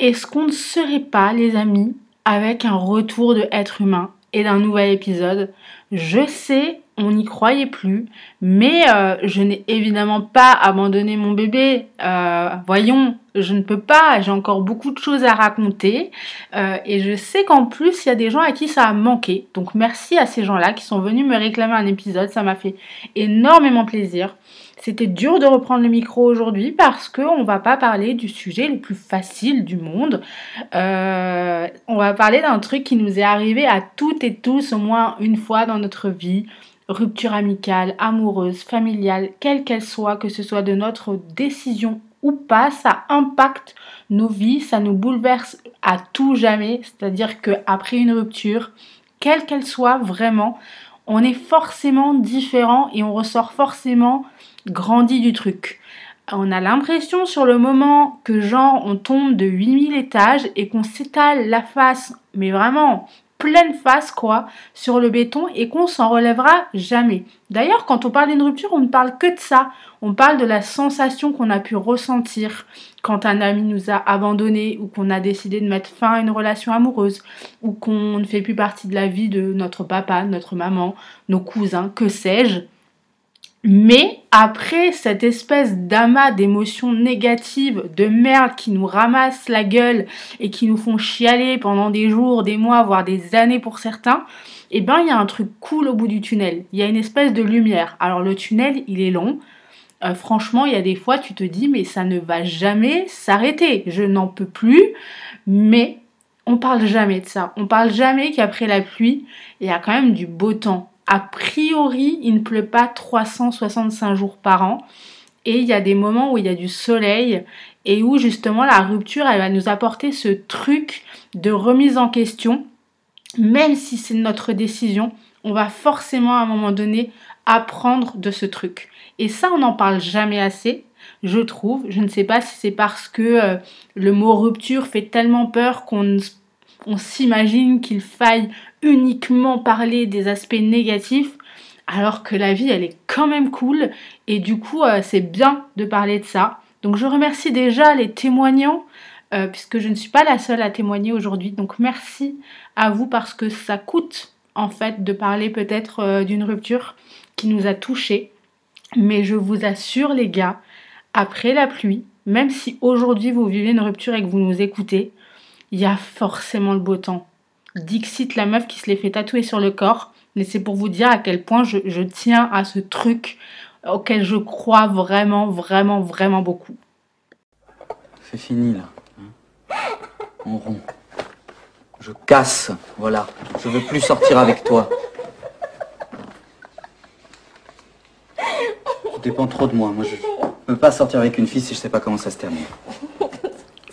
Est-ce qu'on ne serait pas, les amis, avec un retour de être humain et d'un nouvel épisode Je sais, on n'y croyait plus, mais euh, je n'ai évidemment pas abandonné mon bébé. Euh, voyons, je ne peux pas, j'ai encore beaucoup de choses à raconter. Euh, et je sais qu'en plus, il y a des gens à qui ça a manqué. Donc merci à ces gens-là qui sont venus me réclamer un épisode, ça m'a fait énormément plaisir. C'était dur de reprendre le micro aujourd'hui parce qu'on ne va pas parler du sujet le plus facile du monde. Euh, on va parler d'un truc qui nous est arrivé à toutes et tous au moins une fois dans notre vie. Rupture amicale, amoureuse, familiale, quelle qu'elle soit, que ce soit de notre décision ou pas, ça impacte nos vies, ça nous bouleverse à tout jamais. C'est-à-dire qu'après une rupture, quelle qu'elle soit vraiment, on est forcément différent et on ressort forcément grandi du truc. On a l'impression sur le moment que genre on tombe de 8000 étages et qu'on s'étale la face, mais vraiment pleine face quoi, sur le béton et qu'on s'en relèvera jamais. D'ailleurs, quand on parle d'une rupture, on ne parle que de ça. On parle de la sensation qu'on a pu ressentir quand un ami nous a abandonnés ou qu'on a décidé de mettre fin à une relation amoureuse ou qu'on ne fait plus partie de la vie de notre papa, notre maman, nos cousins, que sais-je. Mais après cette espèce d'amas d'émotions négatives, de merde qui nous ramassent la gueule et qui nous font chialer pendant des jours, des mois, voire des années pour certains, eh ben il y a un truc cool au bout du tunnel. Il y a une espèce de lumière. Alors le tunnel, il est long. Euh, franchement, il y a des fois, tu te dis, mais ça ne va jamais s'arrêter. Je n'en peux plus. Mais on parle jamais de ça. On parle jamais qu'après la pluie, il y a quand même du beau temps a priori, il ne pleut pas 365 jours par an. Et il y a des moments où il y a du soleil et où justement la rupture, elle va nous apporter ce truc de remise en question. Même si c'est notre décision, on va forcément à un moment donné apprendre de ce truc. Et ça, on n'en parle jamais assez, je trouve. Je ne sais pas si c'est parce que euh, le mot rupture fait tellement peur qu'on on s'imagine qu'il faille uniquement parler des aspects négatifs, alors que la vie, elle est quand même cool, et du coup, euh, c'est bien de parler de ça. Donc je remercie déjà les témoignants, euh, puisque je ne suis pas la seule à témoigner aujourd'hui. Donc merci à vous parce que ça coûte, en fait, de parler peut-être euh, d'une rupture qui nous a touchés. Mais je vous assure, les gars, après la pluie, même si aujourd'hui vous vivez une rupture et que vous nous écoutez, il y a forcément le beau temps. Dixit, la meuf qui se l'est fait tatouer sur le corps, mais c'est pour vous dire à quel point je, tiens à ce truc auquel je crois vraiment, vraiment, vraiment beaucoup. C'est fini là. On rompt. Je casse, voilà. Je veux plus sortir avec toi. Tu dépends trop de moi. Moi, je peux pas sortir avec une fille si je sais pas comment ça se termine.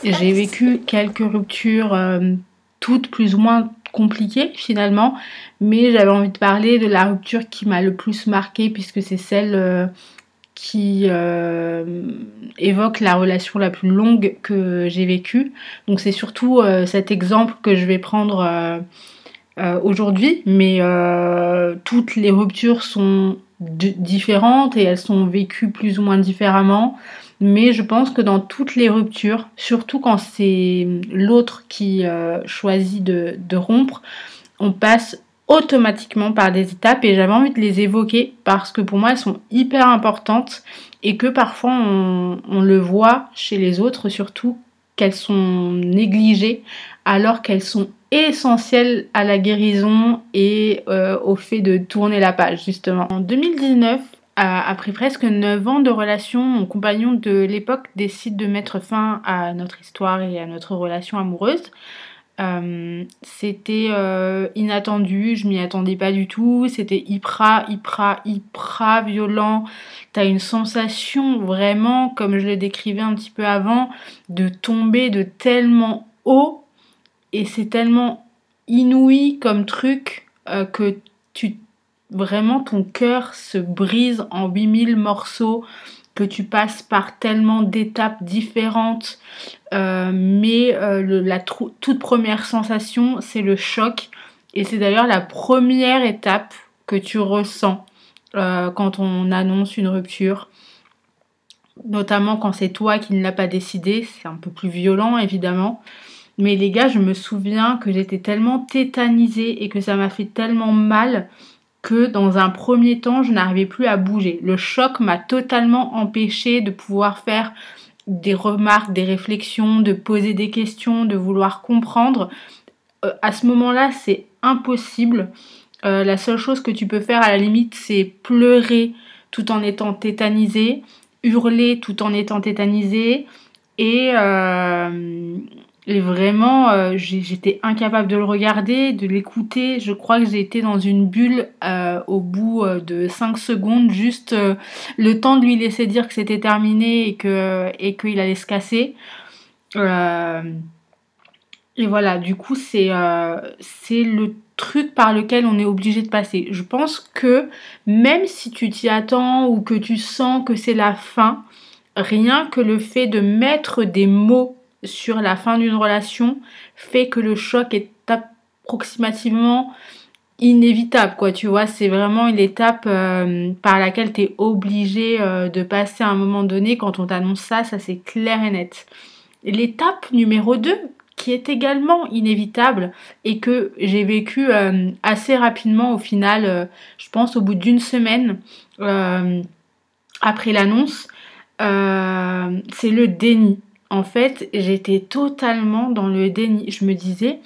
J'ai vécu quelques ruptures, euh, toutes plus ou moins compliquées finalement, mais j'avais envie de parler de la rupture qui m'a le plus marquée puisque c'est celle euh, qui euh, évoque la relation la plus longue que j'ai vécue. Donc c'est surtout cet exemple que je vais prendre aujourd'hui, mais toutes les ruptures sont différentes et elles sont vécues plus ou moins différemment. Mais je pense que dans toutes les ruptures, surtout quand c'est l'autre qui euh, choisit de, rompre, on passe automatiquement par des étapes et j'avais envie de les évoquer parce que pour moi elles sont hyper importantes et que parfois on, le voit chez les autres surtout qu'elles sont négligées alors qu'elles sont essentielles à la guérison et euh, au fait de tourner la page justement. En 2019, après presque 9 ans de relation, mon compagnon de l'époque décide de mettre fin à notre histoire et à notre relation amoureuse. Euh, c'était euh, inattendu, je m'y attendais pas du tout, c'était hyper, hyper, hyper violent. T'as une sensation vraiment, comme je le décrivais un petit peu avant, de tomber de tellement haut et c'est tellement inouï comme truc euh, que tu vraiment ton cœur se brise en 8000 morceaux que tu passes par tellement d'étapes différentes. Euh, mais euh, la toute première sensation, c'est le choc. Et c'est d'ailleurs la première étape que tu ressens euh, quand on annonce une rupture. Notamment quand c'est toi qui ne l'as pas décidé. C'est un peu plus violent, évidemment. Mais les gars, je me souviens que j'étais tellement tétanisée et que ça m'a fait tellement mal que dans un premier temps, je n'arrivais plus à bouger. Le choc m'a totalement empêché de pouvoir faire des remarques, des réflexions, de poser des questions, de vouloir comprendre. Euh, à ce moment-là, c'est impossible. Euh, la seule chose que tu peux faire à la limite, c'est pleurer tout en étant tétanisé, hurler tout en étant tétanisé et, euh, et vraiment, euh, j'étais incapable de le regarder, de l'écouter. Je crois que j'ai été dans une bulle euh, au bout euh, de 5 secondes, juste le temps de lui laisser dire que c'était terminé et et qu'il allait se casser. et voilà, du coup, c'est c'est le truc par lequel on est obligé de passer. Je pense que même si tu t'y attends ou que tu sens que c'est la fin, rien que le fait de mettre des mots sur la fin d'une relation fait que le choc est approximativement inévitable quoi tu vois. C'est vraiment une étape euh, par laquelle tu es obligé euh, de passer à un moment donné. Quand on t'annonce ça ça c'est clair et net. L'étape numéro 2 qui est également inévitable et que j'ai vécu euh, assez rapidement au final je pense au bout d'une semaine après l'annonce c'est le déni en fait, j'étais totalement dans le déni. Je me disais,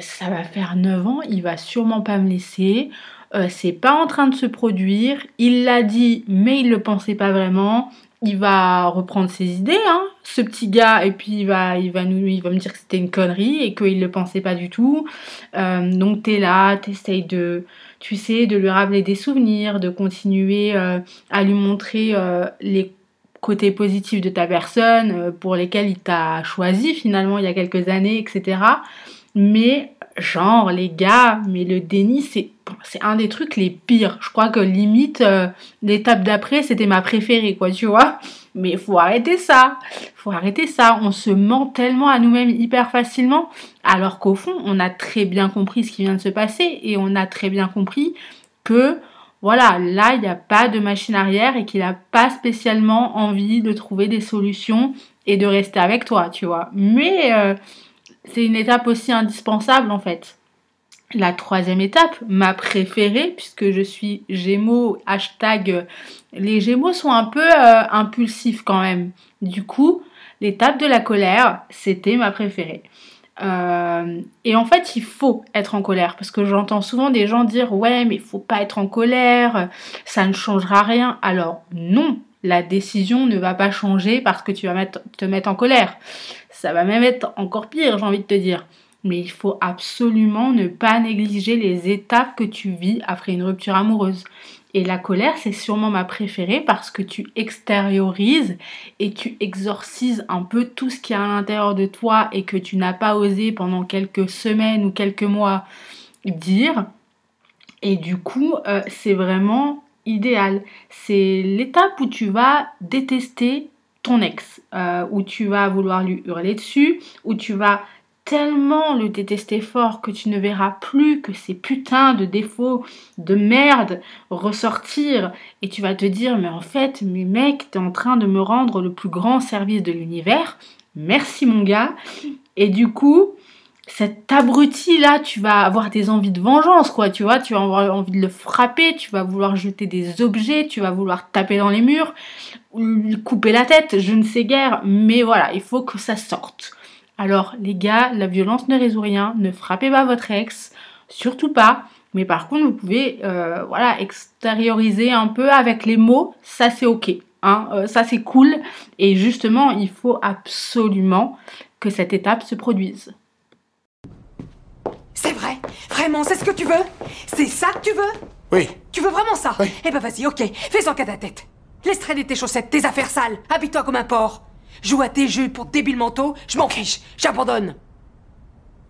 ça va faire 9 ans, il va sûrement pas me laisser. Euh, c'est pas en train de se produire. Il l'a dit, mais il le pensait pas vraiment. Il va reprendre ses idées, hein, ce petit gars, et puis il va, il va, nous, il va me dire que c'était une connerie et qu'il le pensait pas du tout. Euh, donc t'es là, t'essayes de, tu sais, de lui rappeler des souvenirs, de continuer euh, à lui montrer les côté positif de ta personne, euh, pour lesquels il t'a choisi finalement il y a quelques années, etc. Mais genre les gars, mais le déni c'est c'est un des trucs les pires. Je crois que limite euh, l'étape d'après c'était ma préférée quoi, tu vois. Mais faut arrêter ça. Faut arrêter ça. On se ment tellement à nous-mêmes hyper facilement alors qu'au fond, on a très bien compris ce qui vient de se passer et on a très bien compris que voilà, là, il n'y a pas de machine arrière et qu'il n'a pas spécialement envie de trouver des solutions et de rester avec toi, tu vois. Mais euh, c'est une étape aussi indispensable en fait. La troisième étape, ma préférée, puisque je suis Gémeaux, hashtag les Gémeaux sont un peu euh, impulsifs quand même. Du coup, l'étape de la colère, c'était ma préférée. Euh, et en fait, il faut être en colère parce que j'entends souvent des gens dire ouais, mais il faut pas être en colère, ça ne changera rien. Alors non, la décision ne va pas changer parce que tu vas te mettre en colère. Ça va même être encore pire, j'ai envie de te dire. Mais il faut absolument ne pas négliger les étapes que tu vis après une rupture amoureuse. Et la colère, c'est sûrement ma préférée parce que tu extériorises et tu exorcises un peu tout ce qui est à l'intérieur de toi et que tu n'as pas osé pendant quelques semaines ou quelques mois dire. Et du coup, euh, c'est vraiment idéal. C'est l'étape où tu vas détester ton ex, euh, où tu vas vouloir lui hurler dessus, où tu vas tellement le détester fort que tu ne verras plus que ces putains de défauts de merde ressortir. Et tu vas te dire mais en fait mais mec t'es en train de me rendre le plus grand service de l'univers. Merci mon gars. Et du coup cet abruti là, tu vas avoir des envies de vengeance, quoi, tu vois, tu vas avoir envie de le frapper, tu vas vouloir jeter des objets, tu vas vouloir taper dans les murs, couper la tête, je ne sais guère, mais voilà, il faut que ça sorte. Alors les gars, la violence ne résout rien, ne frappez pas votre ex, surtout pas. Mais par contre, vous pouvez euh, voilà, extérioriser un peu avec les mots, ça c'est ok. Hein, euh, ça c'est cool. Et justement, il faut absolument que cette étape se produise. C'est vrai Vraiment, c'est ce que tu veux? C'est ça que tu veux? Oui. Tu veux vraiment ça? Oui. Eh ben vas-y, ok, fais-en qu'à ta tête. Laisse traîner tes chaussettes, tes affaires sales, habille-toi comme un porc. Joue à tes jeux pour débiles mentaux, je m'en fiche, j'abandonne.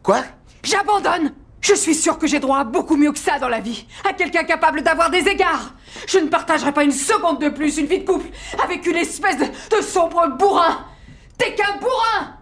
Quoi? J'abandonne Je suis sûre que j'ai droit à beaucoup mieux que ça dans la vie. À quelqu'un capable d'avoir des égards. Je ne partagerai pas une seconde de plus une vie de couple avec une espèce de, de sombre bourrin. T'es qu'un bourrin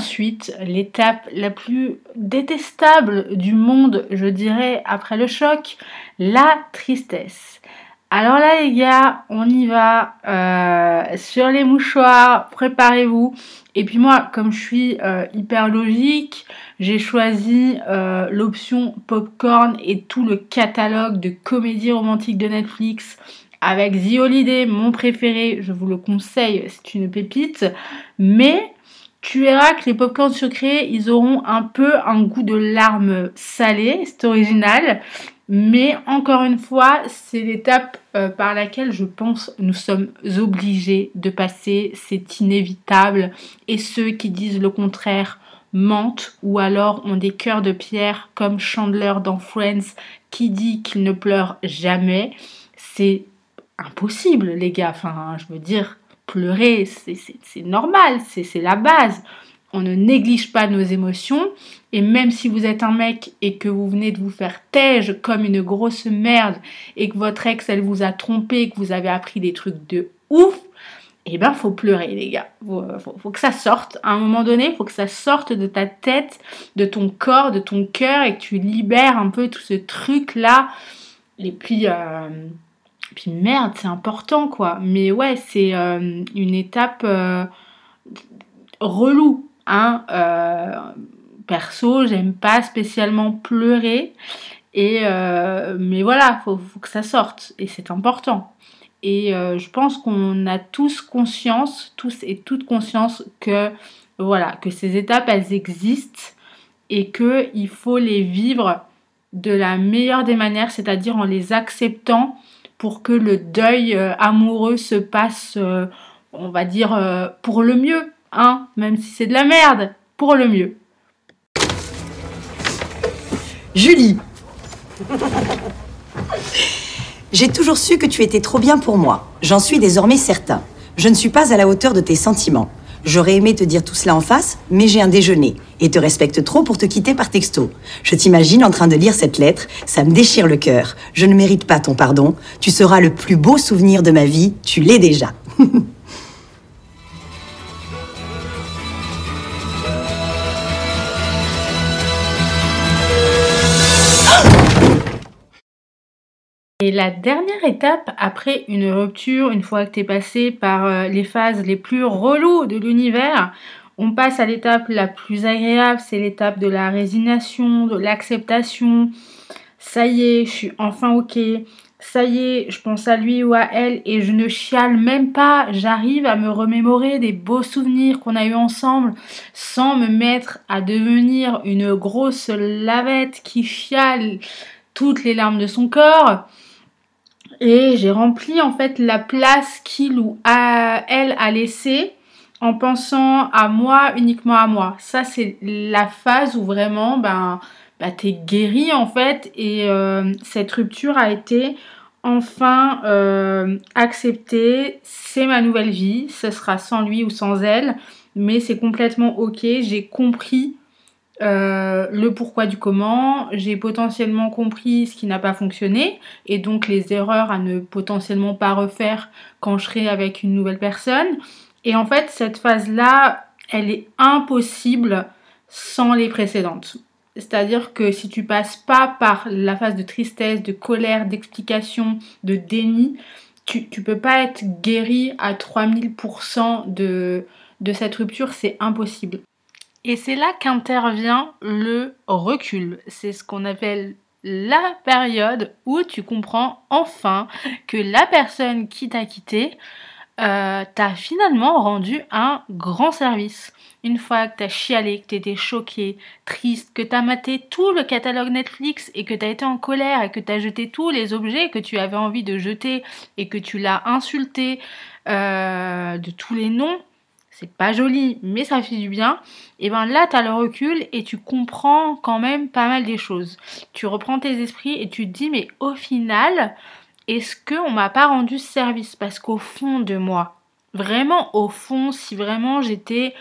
ensuite, l'étape la plus détestable du monde, je dirais, après le choc, la tristesse. Alors là, les gars, on y va euh, sur les mouchoirs, préparez-vous. Et puis moi, comme je suis euh, hyper logique, j'ai choisi euh, l'option popcorn et tout le catalogue de comédies romantiques de Netflix avec The Holiday, mon préféré, je vous le conseille, c'est une pépite. Mais tu verras que les popcorns sucrés, ils auront un peu un goût de larmes salées, c'est original. Mais encore une fois, c'est l'étape euh, par laquelle je pense nous sommes obligés de passer, c'est inévitable. Et ceux qui disent le contraire mentent ou alors ont des cœurs de pierre comme Chandler dans Friends qui dit qu'il ne pleure jamais. C'est impossible les gars, enfin je veux dire, pleurer c'est normal, c'est la base. On ne néglige pas nos émotions et même si vous êtes un mec et que vous venez de vous faire tège comme une grosse merde et que votre ex elle vous a trompé, que vous avez appris des trucs de ouf, eh ben faut pleurer les gars. Faut, faut, que ça sorte. À un moment donné, faut que ça sorte de ta tête, de ton corps, de ton cœur et que tu libères un peu tout ce truc là. Et puis euh, puis merde, c'est important quoi. Mais ouais, c'est euh, une étape euh, relou. Hein. Euh, perso, j'aime pas spécialement pleurer. Et mais voilà, faut, faut que ça sorte. Et c'est important. Et je pense qu'on a tous conscience, tous et toutes conscience que voilà, que ces étapes elles existent et que il faut les vivre de la meilleure des manières, c'est-à-dire en les acceptant pour que le deuil euh, amoureux se passe, euh, on va dire, euh, pour le mieux, hein, même si c'est de la merde, pour le mieux. Julie J'ai toujours su que tu étais trop bien pour moi. J'en suis désormais certain. Je ne suis pas à la hauteur de tes sentiments. J'aurais aimé te dire tout cela en face, mais j'ai un déjeuner et te respecte trop pour te quitter par texto. Je t'imagine en train de lire cette lettre, ça me déchire le cœur. Je ne mérite pas ton pardon. Tu seras le plus beau souvenir de ma vie, tu l'es déjà. Et la dernière étape après une rupture, une fois que tu es passé par euh, les phases les plus reloues de l'univers, on passe à l'étape la plus agréable, c'est l'étape de la résignation, de l'acceptation. Ça y est, je suis enfin ok. Ça y est, je pense à lui ou à elle et je ne chiale même pas. J'arrive à me remémorer des beaux souvenirs qu'on a eu ensemble sans me mettre à devenir une grosse lavette qui chiale toutes les larmes de son corps et j'ai rempli en fait la place qu'il ou elle a laissée en pensant à moi, uniquement à moi. Ça, c'est la phase où vraiment, ben, ben t'es guéri en fait et euh, cette rupture a été enfin euh, acceptée. C'est ma nouvelle vie, ce sera sans lui ou sans elle, mais c'est complètement ok. J'ai compris euh, le pourquoi du comment, j'ai potentiellement compris ce qui n'a pas fonctionné et donc les erreurs à ne potentiellement pas refaire quand je serai avec une nouvelle personne. Et en fait, cette phase-là, elle est impossible sans les précédentes. C'est-à-dire que si tu passes pas par la phase de tristesse, de colère, d'explication, de déni, tu, tu peux pas être guéri à 3000% de, de cette rupture, c'est impossible. Et c'est là qu'intervient le recul. C'est ce qu'on appelle la période où tu comprends enfin que la personne qui t'a quitté euh, t'a finalement rendu un grand service. Une fois que t'as chialé, que t'étais choqué, triste, que t'as maté tout le catalogue Netflix et que t'as été en colère et que t'as jeté tous les objets que tu avais envie de jeter et que tu l'as insulté euh, de tous les noms, c'est pas joli, mais ça fait du bien, et ben là, tu le recul et tu comprends quand même pas mal des choses. Tu reprends tes esprits et tu te dis, mais au final, est-ce qu'on m'a pas rendu service? Parce qu'au fond de moi, vraiment au fond, si vraiment j'étais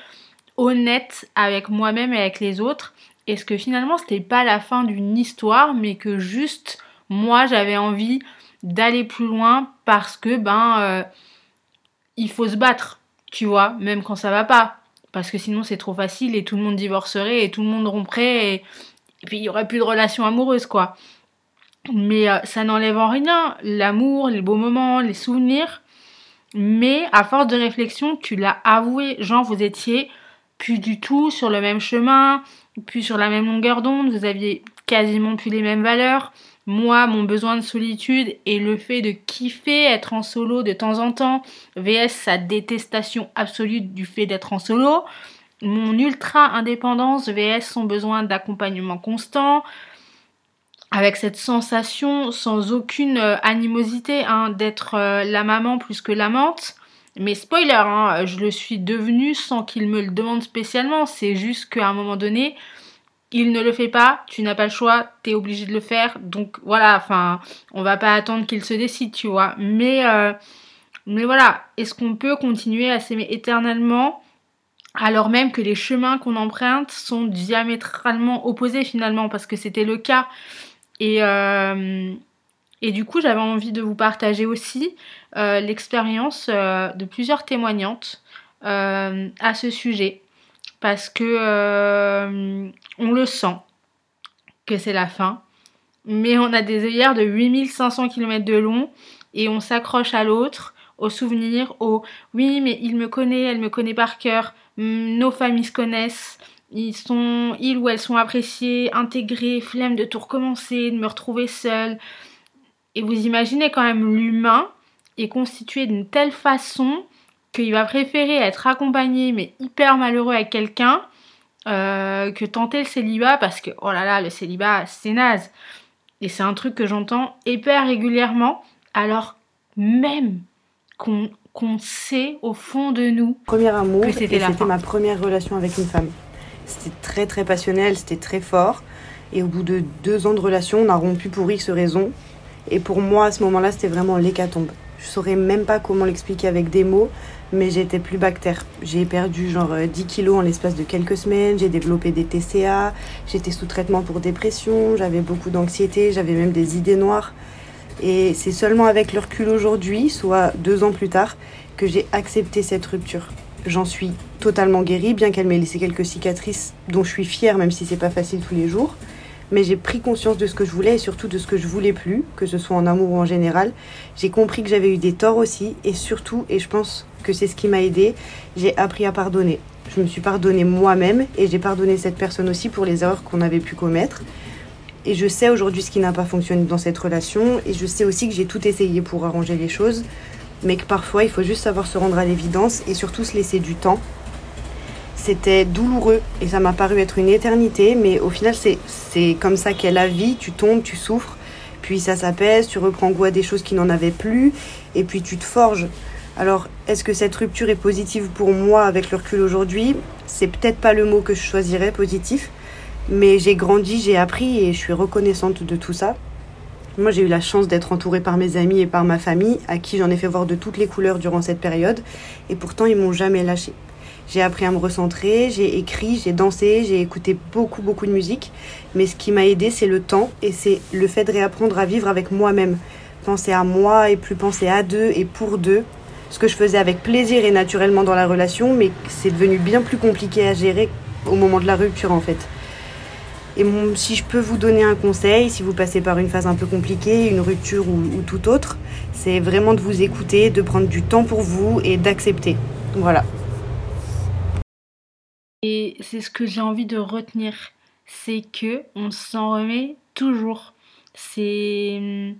honnête avec moi-même et avec les autres, est-ce que finalement c'était pas la fin d'une histoire, mais que juste moi j'avais envie d'aller plus loin parce que ben euh, il faut se battre tu vois, même quand ça va pas. Parce que sinon c'est trop facile et tout le monde divorcerait et tout le monde romprait et, puis il y aurait plus de relations amoureuses quoi. Mais euh, ça n'enlève en rien l'amour, les beaux moments, les souvenirs. Mais à force de réflexion, tu l'as avoué, genre vous étiez plus du tout sur le même chemin, plus sur la même longueur d'onde, vous aviez quasiment plus les mêmes valeurs, moi, mon besoin de solitude et le fait de kiffer être en solo de temps en temps, vs sa détestation absolue du fait d'être en solo, mon ultra indépendance vs son besoin d'accompagnement constant, avec cette sensation sans aucune euh, animosité hein, d'être euh, la maman plus que l'amante. Mais spoiler, hein, je le suis devenue sans qu'il me le demande spécialement. C'est juste qu'à un moment donné, il ne le fait pas, tu n'as pas le choix, tu es obligé de le faire. Donc voilà, enfin, on va pas attendre qu'il se décide, tu vois. Mais, euh, mais voilà, est-ce qu'on peut continuer à s'aimer éternellement alors même que les chemins qu'on emprunte sont diamétralement opposés finalement, parce que c'était le cas. Et, euh, et du coup, j'avais envie de vous partager aussi euh, l'expérience de plusieurs témoignantes à ce sujet parce que euh, on le sent que c'est la fin, mais on a des œillères de 8500 km de long et on s'accroche à l'autre, au souvenir, au oui, mais il me connaît, elle me connaît par cœur, nos familles se connaissent, ils sont, ils ou elles sont appréciés, intégrés, flemme de tout recommencer, de me retrouver seule. Et vous imaginez quand même l'humain est constitué d'une telle façon qu'il va préférer être accompagné mais hyper malheureux avec quelqu'un euh, que tenter le célibat parce que oh là là le célibat c'est naze. Et c'est un truc que j'entends hyper régulièrement alors même qu'on sait au fond de nous premier amour que c'était ma première relation avec une femme. C'était très très passionnel c'était très fort. Et au bout de deux ans de relation on a rompu pour X raisons. Et pour moi à ce moment-là c'était vraiment l'hécatombe je saurais même pas comment l'expliquer avec des mots mais j'étais plus bactère. J'ai perdu genre 10 euh, kilos en l'espace de quelques semaines, j'ai développé des TCA, j'étais sous traitement pour dépression, j'avais beaucoup d'anxiété, j'avais même des idées noires. Et c'est seulement avec le recul aujourd'hui, soit deux ans plus tard, que j'ai accepté cette rupture. J'en suis totalement guérie, bien qu'elle m'ait laissé quelques cicatrices dont je suis fière, même si c'est pas facile tous les jours mais j'ai pris conscience de ce que je voulais et surtout de ce que je voulais plus, que ce soit en amour ou en général. J'ai compris que j'avais eu des torts aussi et surtout, et je pense que c'est ce qui m'a aidé, j'ai appris à pardonner. Je me suis pardonné moi-même et j'ai pardonné cette personne aussi pour les erreurs qu'on avait pu commettre. Et je sais aujourd'hui ce qui n'a pas fonctionné dans cette relation et je sais aussi que j'ai tout essayé pour arranger les choses, mais que parfois il faut juste savoir se rendre à l'évidence et surtout se laisser du temps c'était douloureux et ça m'a paru être une éternité, mais au final, c'est comme ça qu'est la vie. Tu tombes, tu souffres, puis ça s'apaise, tu reprends goût à des choses qui n'en avaient plus, et puis tu te forges. Alors, est-ce que cette rupture est positive pour moi avec le recul aujourd'hui? C'est peut-être pas le mot que je choisirais, positif, mais j'ai grandi, j'ai appris et je suis reconnaissante de tout ça. Moi, j'ai eu la chance d'être entourée par mes amis et par ma famille, à qui j'en ai fait voir de toutes les couleurs durant cette période, et pourtant, ils m'ont jamais lâché. J'ai appris à me recentrer, j'ai écrit, j'ai dansé, j'ai écouté beaucoup, beaucoup de musique. Mais ce qui m'a aidé, c'est le temps et c'est le fait de réapprendre à vivre avec moi-même. Penser à moi et plus penser à deux et pour deux. Ce que je faisais avec plaisir et naturellement dans la relation, mais c'est devenu bien plus compliqué à gérer au moment de la rupture en fait. Et si je peux vous donner un conseil, si vous passez par une phase un peu compliquée, une rupture ou, ou tout autre, c'est vraiment de vous écouter, de prendre du temps pour vous et d'accepter. Voilà. Et c'est ce que j'ai envie de retenir, c'est que on s'en remet toujours. C'est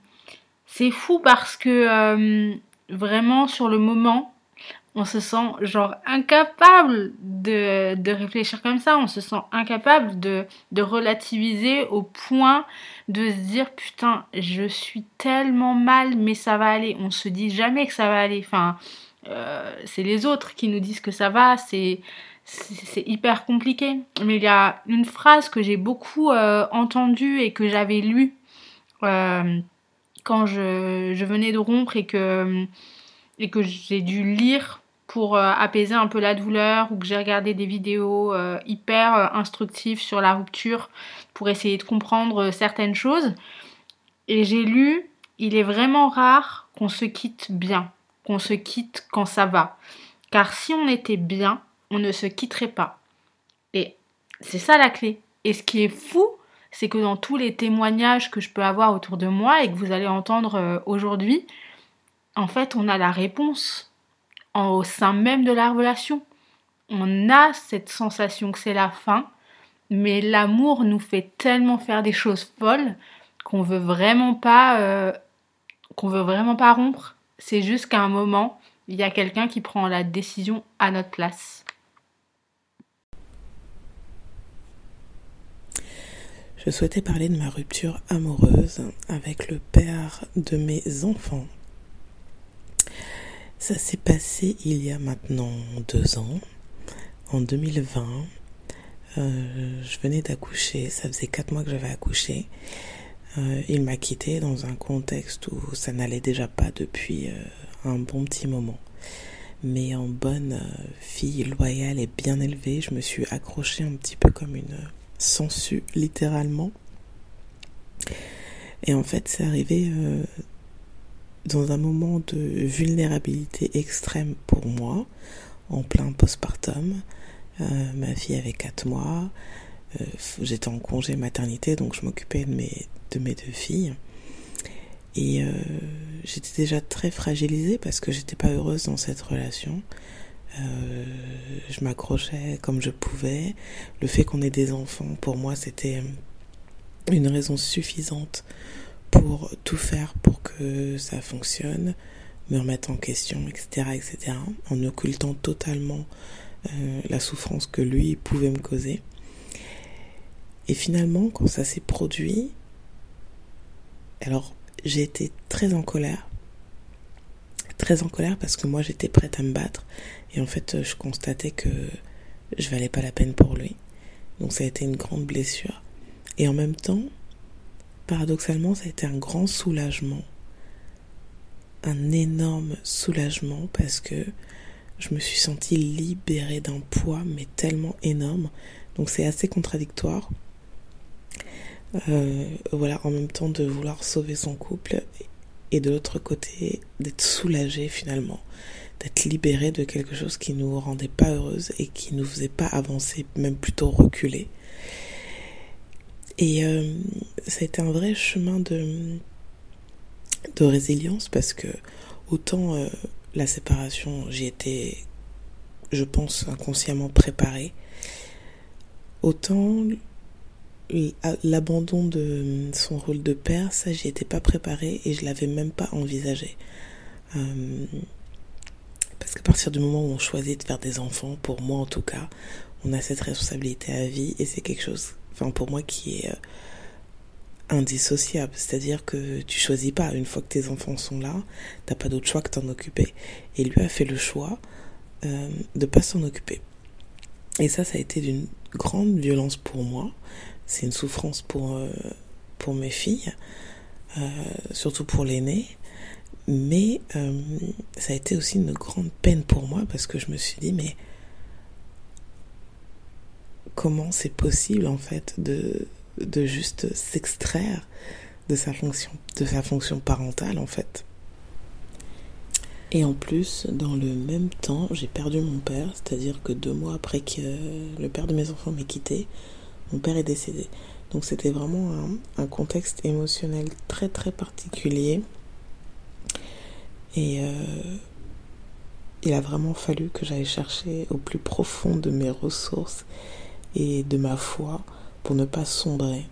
c'est fou parce que euh, vraiment sur le moment, on se sent genre incapable de, de, réfléchir comme ça, on se sent incapable de, de relativiser au point de se dire putain je suis tellement mal mais ça va aller. On se dit jamais que ça va aller. Enfin, euh, c'est les autres qui nous disent que ça va, c'est c'est hyper compliqué. Mais il y a une phrase que j'ai beaucoup euh, entendue et que j'avais lue euh, quand je, venais de rompre et que, et que j'ai dû lire pour apaiser un peu la douleur ou que j'ai regardé des vidéos hyper instructives sur la rupture pour essayer de comprendre certaines choses. Et j'ai lu, il est vraiment rare qu'on se quitte bien qu'on se quitte quand ça va. Car si on était bien, on ne se quitterait pas. Et c'est ça la clé. Et ce qui est fou, c'est que dans tous les témoignages que je peux avoir autour de moi et que vous allez entendre euh, aujourd'hui, en fait, on a la réponse au sein même de la relation. On a cette sensation que c'est la fin, mais l'amour nous fait tellement faire des choses folles qu'on veut vraiment pas euh, qu'on veut vraiment pas rompre c'est juste qu'à un moment, il y a quelqu'un qui prend la décision à notre place. Je souhaitais parler de ma rupture amoureuse avec le père de mes enfants. Ça s'est passé il y a maintenant deux ans, en 2020. Euh, je venais d'accoucher, ça faisait quatre mois que j'avais accouché. Euh, il m'a quitté dans un contexte où ça n'allait déjà pas depuis euh, un bon petit moment. Mais en bonne fille loyale et bien élevée, je me suis accrochée un petit peu comme une sangsue, littéralement. Et en fait, c'est arrivé dans un moment de vulnérabilité extrême pour moi, en plein postpartum. ma fille avait 4 mois, j'étais en congé maternité, donc je m'occupais de mes de mes deux filles. Et euh, j'étais déjà très fragilisée parce que j'étais pas heureuse dans cette relation. Euh, je m'accrochais comme je pouvais. Le fait qu'on ait des enfants, pour moi, c'était une raison suffisante pour tout faire pour que ça fonctionne, me remettre en question, etc., etc., en occultant totalement euh, la souffrance que lui pouvait me causer. Et finalement, quand ça s'est produit, alors, j'ai été très en colère. Très en colère parce que moi, j'étais prête à me battre. Et en fait, je constatais que je valais pas la peine pour lui. Donc, ça a été une grande blessure. Et en même temps, paradoxalement, ça a été un grand soulagement. Un énorme soulagement parce que je me suis sentie libérée d'un poids, mais tellement énorme. Donc, c'est assez contradictoire. Euh, voilà, en même temps de vouloir sauver son couple et de l'autre côté d'être soulagé finalement, d'être libéré de quelque chose qui nous rendait pas heureuse et qui nous faisait pas avancer, même plutôt reculer. Et euh, ça a été un vrai chemin de, de résilience parce que autant euh, la séparation, j'y étais, je pense, inconsciemment préparée, autant l'abandon de son rôle de père, ça j'y étais pas préparée et je l'avais même pas envisagé. Euh, parce qu'à partir du moment où on choisit de faire des enfants, pour moi en tout cas, on a cette responsabilité à vie et c'est quelque chose, enfin pour moi qui est euh, indissociable. C'est-à-dire que tu choisis pas. Une fois que tes enfants sont là, t'as pas d'autre choix que t'en occuper. Et lui a fait le choix euh, de pas s'en occuper. Et ça, ça a été d'une grande violence pour moi c'est une souffrance pour, euh, pour mes filles, euh, surtout pour l'aîné. Mais euh, ça a été aussi une grande peine pour moi parce que je me suis dit, mais comment c'est possible en fait de, de juste s'extraire de sa fonction de sa fonction parentale en fait. Et en plus, dans le même temps, j'ai perdu mon père, c'est-à-dire que deux mois après que le père de mes enfants m'ait quitté, mon père est décédé. Donc c'était vraiment un, contexte émotionnel très très particulier. Et euh, il a vraiment fallu que j'aille chercher au plus profond de mes ressources et de ma foi pour ne pas sombrer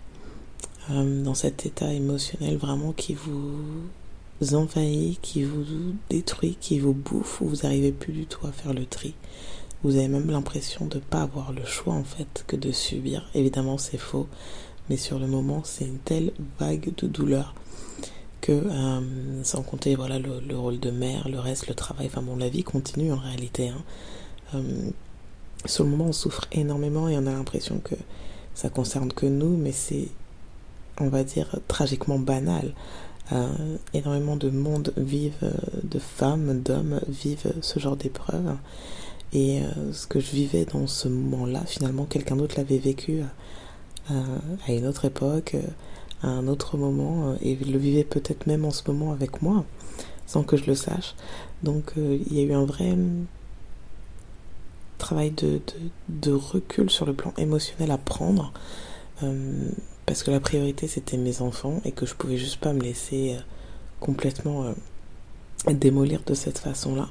euh, dans cet état émotionnel vraiment qui vous envahit, qui vous détruit, qui vous bouffe, où vous n'arrivez plus du tout à faire le tri. Vous avez même l'impression de ne pas avoir le choix en fait que de subir. Évidemment c'est faux, mais sur le moment c'est une telle vague de douleur que euh, sans compter voilà le, rôle de mère, le reste, le travail, enfin bon la vie continue en réalité. Hein. Euh, sur le moment on souffre énormément et on a l'impression que ça concerne que nous, mais c'est on va dire tragiquement banal. Euh, énormément de monde vivent, de femmes, d'hommes vivent ce genre d'épreuves. Et ce que je vivais dans ce moment-là, finalement, quelqu'un d'autre l'avait vécu à une autre époque, à un autre moment, et le vivait peut-être même en ce moment avec moi, sans que je le sache. Donc il y a eu un vrai travail de, recul sur le plan émotionnel à prendre, parce que la priorité c'était mes enfants et que je pouvais juste pas me laisser complètement démolir de cette façon-là.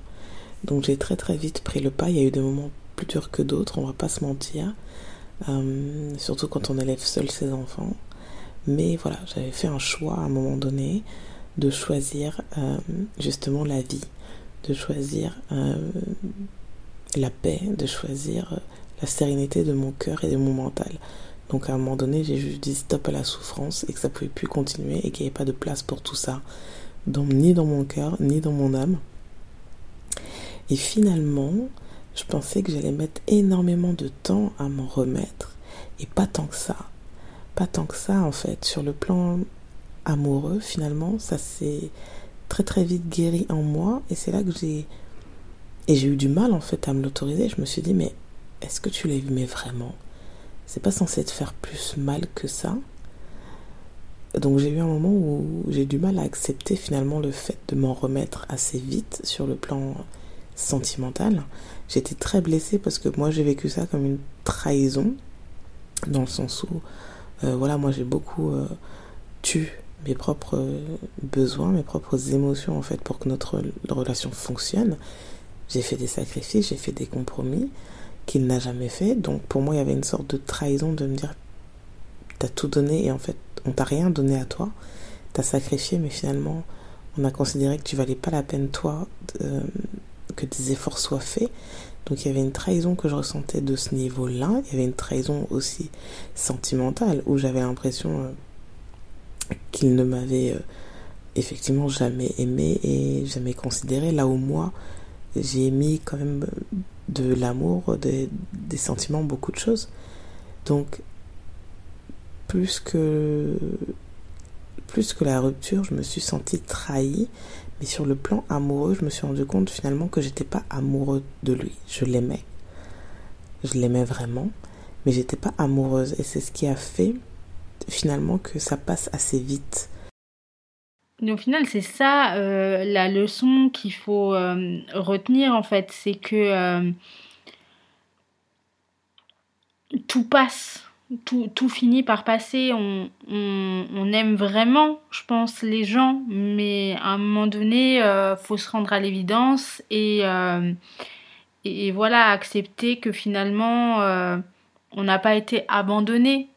Donc j'ai très très vite pris le pas. Il y a eu des moments plus durs que d'autres, on va pas se mentir. Euh, surtout quand on élève seul ses enfants. Mais voilà, j'avais fait un choix à un moment donné de choisir euh, justement la vie, de choisir euh, la paix, de choisir la sérénité de mon cœur et de mon mental. Donc à un moment donné, j'ai juste dit stop à la souffrance et que ça pouvait plus continuer et qu'il n'y avait pas de place pour tout ça, donc, ni dans mon cœur, ni dans mon âme. Et finalement, je pensais que j'allais mettre énormément de temps à m'en remettre. Et pas tant que ça. Pas tant que ça, en fait. Sur le plan amoureux, finalement, ça s'est très très vite guéri en moi. Et c'est là que j'ai. Et j'ai eu du mal, en fait, à me l'autoriser. Je me suis dit, mais est-ce que tu l'aimais vraiment? C'est pas censé te faire plus mal que ça. Donc j'ai eu un moment où j'ai du mal à accepter finalement le fait de m'en remettre assez vite sur le plan sentimentale. J'étais très blessée parce que moi j'ai vécu ça comme une trahison, dans le sens où, voilà, moi j'ai beaucoup euh, tué mes propres besoins, mes propres émotions en fait pour que notre relation fonctionne. J'ai fait des sacrifices, j'ai fait des compromis qu'il n'a jamais fait. Donc pour moi il y avait une sorte de trahison de me dire t'as tout donné et en fait on t'a rien donné à toi. T'as sacrifié mais finalement on a considéré que tu valais pas la peine toi que des efforts soient faits. Donc il y avait une trahison que je ressentais de ce niveau-là. Il y avait une trahison aussi sentimentale où j'avais l'impression euh, qu'il ne m'avait euh, effectivement jamais aimé et jamais considéré. Là où moi, j'ai mis quand même de l'amour, des, des sentiments, beaucoup de choses. Donc plus que plus que la rupture, je me suis sentie trahie mais sur le plan amoureux, je me suis rendu compte finalement que j'étais pas amoureux de lui. Je l'aimais. Je l'aimais vraiment, mais j'étais pas amoureuse. Et c'est ce qui a fait finalement que ça passe assez vite. au final, c'est ça euh, la leçon qu'il faut euh, retenir en fait, c'est que euh, tout passe tout, finit par passer. On, aime vraiment, je pense, les gens, mais à un moment donné, euh, faut se rendre à l'évidence et, euh, voilà, accepter que finalement, euh, on n'a pas été abandonné.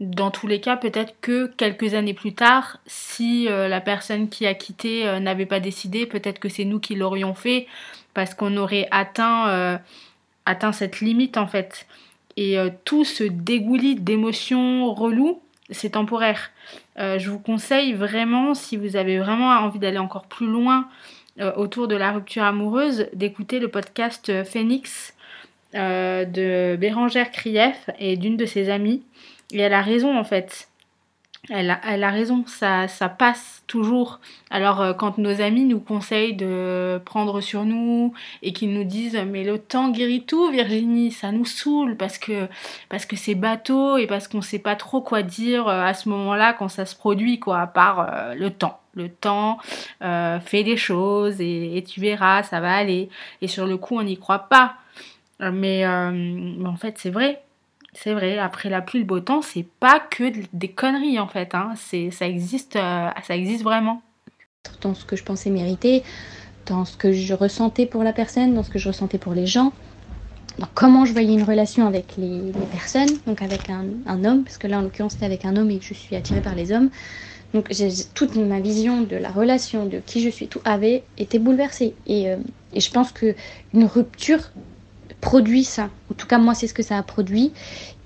Dans tous les cas, peut-être que quelques années plus tard, si la personne qui a quitté n'avait pas décidé, peut-être que c'est nous qui l'aurions fait parce qu'on aurait atteint, atteint cette limite en fait et euh, tout ce dégoulis d'émotions reloues, c'est temporaire. Euh, je vous conseille vraiment, si vous avez vraiment envie d'aller encore plus loin euh, autour de la rupture amoureuse, d'écouter le podcast Phoenix de Bérangère Krief et d'une de ses amies. Et elle a raison en fait elle a, raison, ça, ça passe toujours. Alors euh, quand nos amis nous conseillent de prendre sur nous et qu'ils nous disent mais le temps guérit tout Virginie, ça nous saoule parce que parce que c'est bateau et parce qu'on sait pas trop quoi dire euh, à ce moment-là quand ça se produit quoi, à part euh, le temps. Le temps fait des choses et, tu verras, ça va aller. Et sur le coup, on n'y croit pas. Mais, mais en fait, c'est vrai c'est vrai, après la pluie, le beau temps, c'est pas que des conneries en fait. Hein. C'est, ça, existe, euh, ça existe vraiment. Dans ce que je pensais mériter, dans ce que je ressentais pour la personne, dans ce que je ressentais pour les gens, dans comment je voyais une relation avec les, personnes, donc avec un, homme, parce que là en l'occurrence c'était avec un homme et que je suis attirée par les hommes. Donc toute ma vision de la relation, de qui je suis, tout avait été bouleversée. Et, euh, et je pense que une rupture produit ça. En tout cas, moi, c'est ce que ça a produit.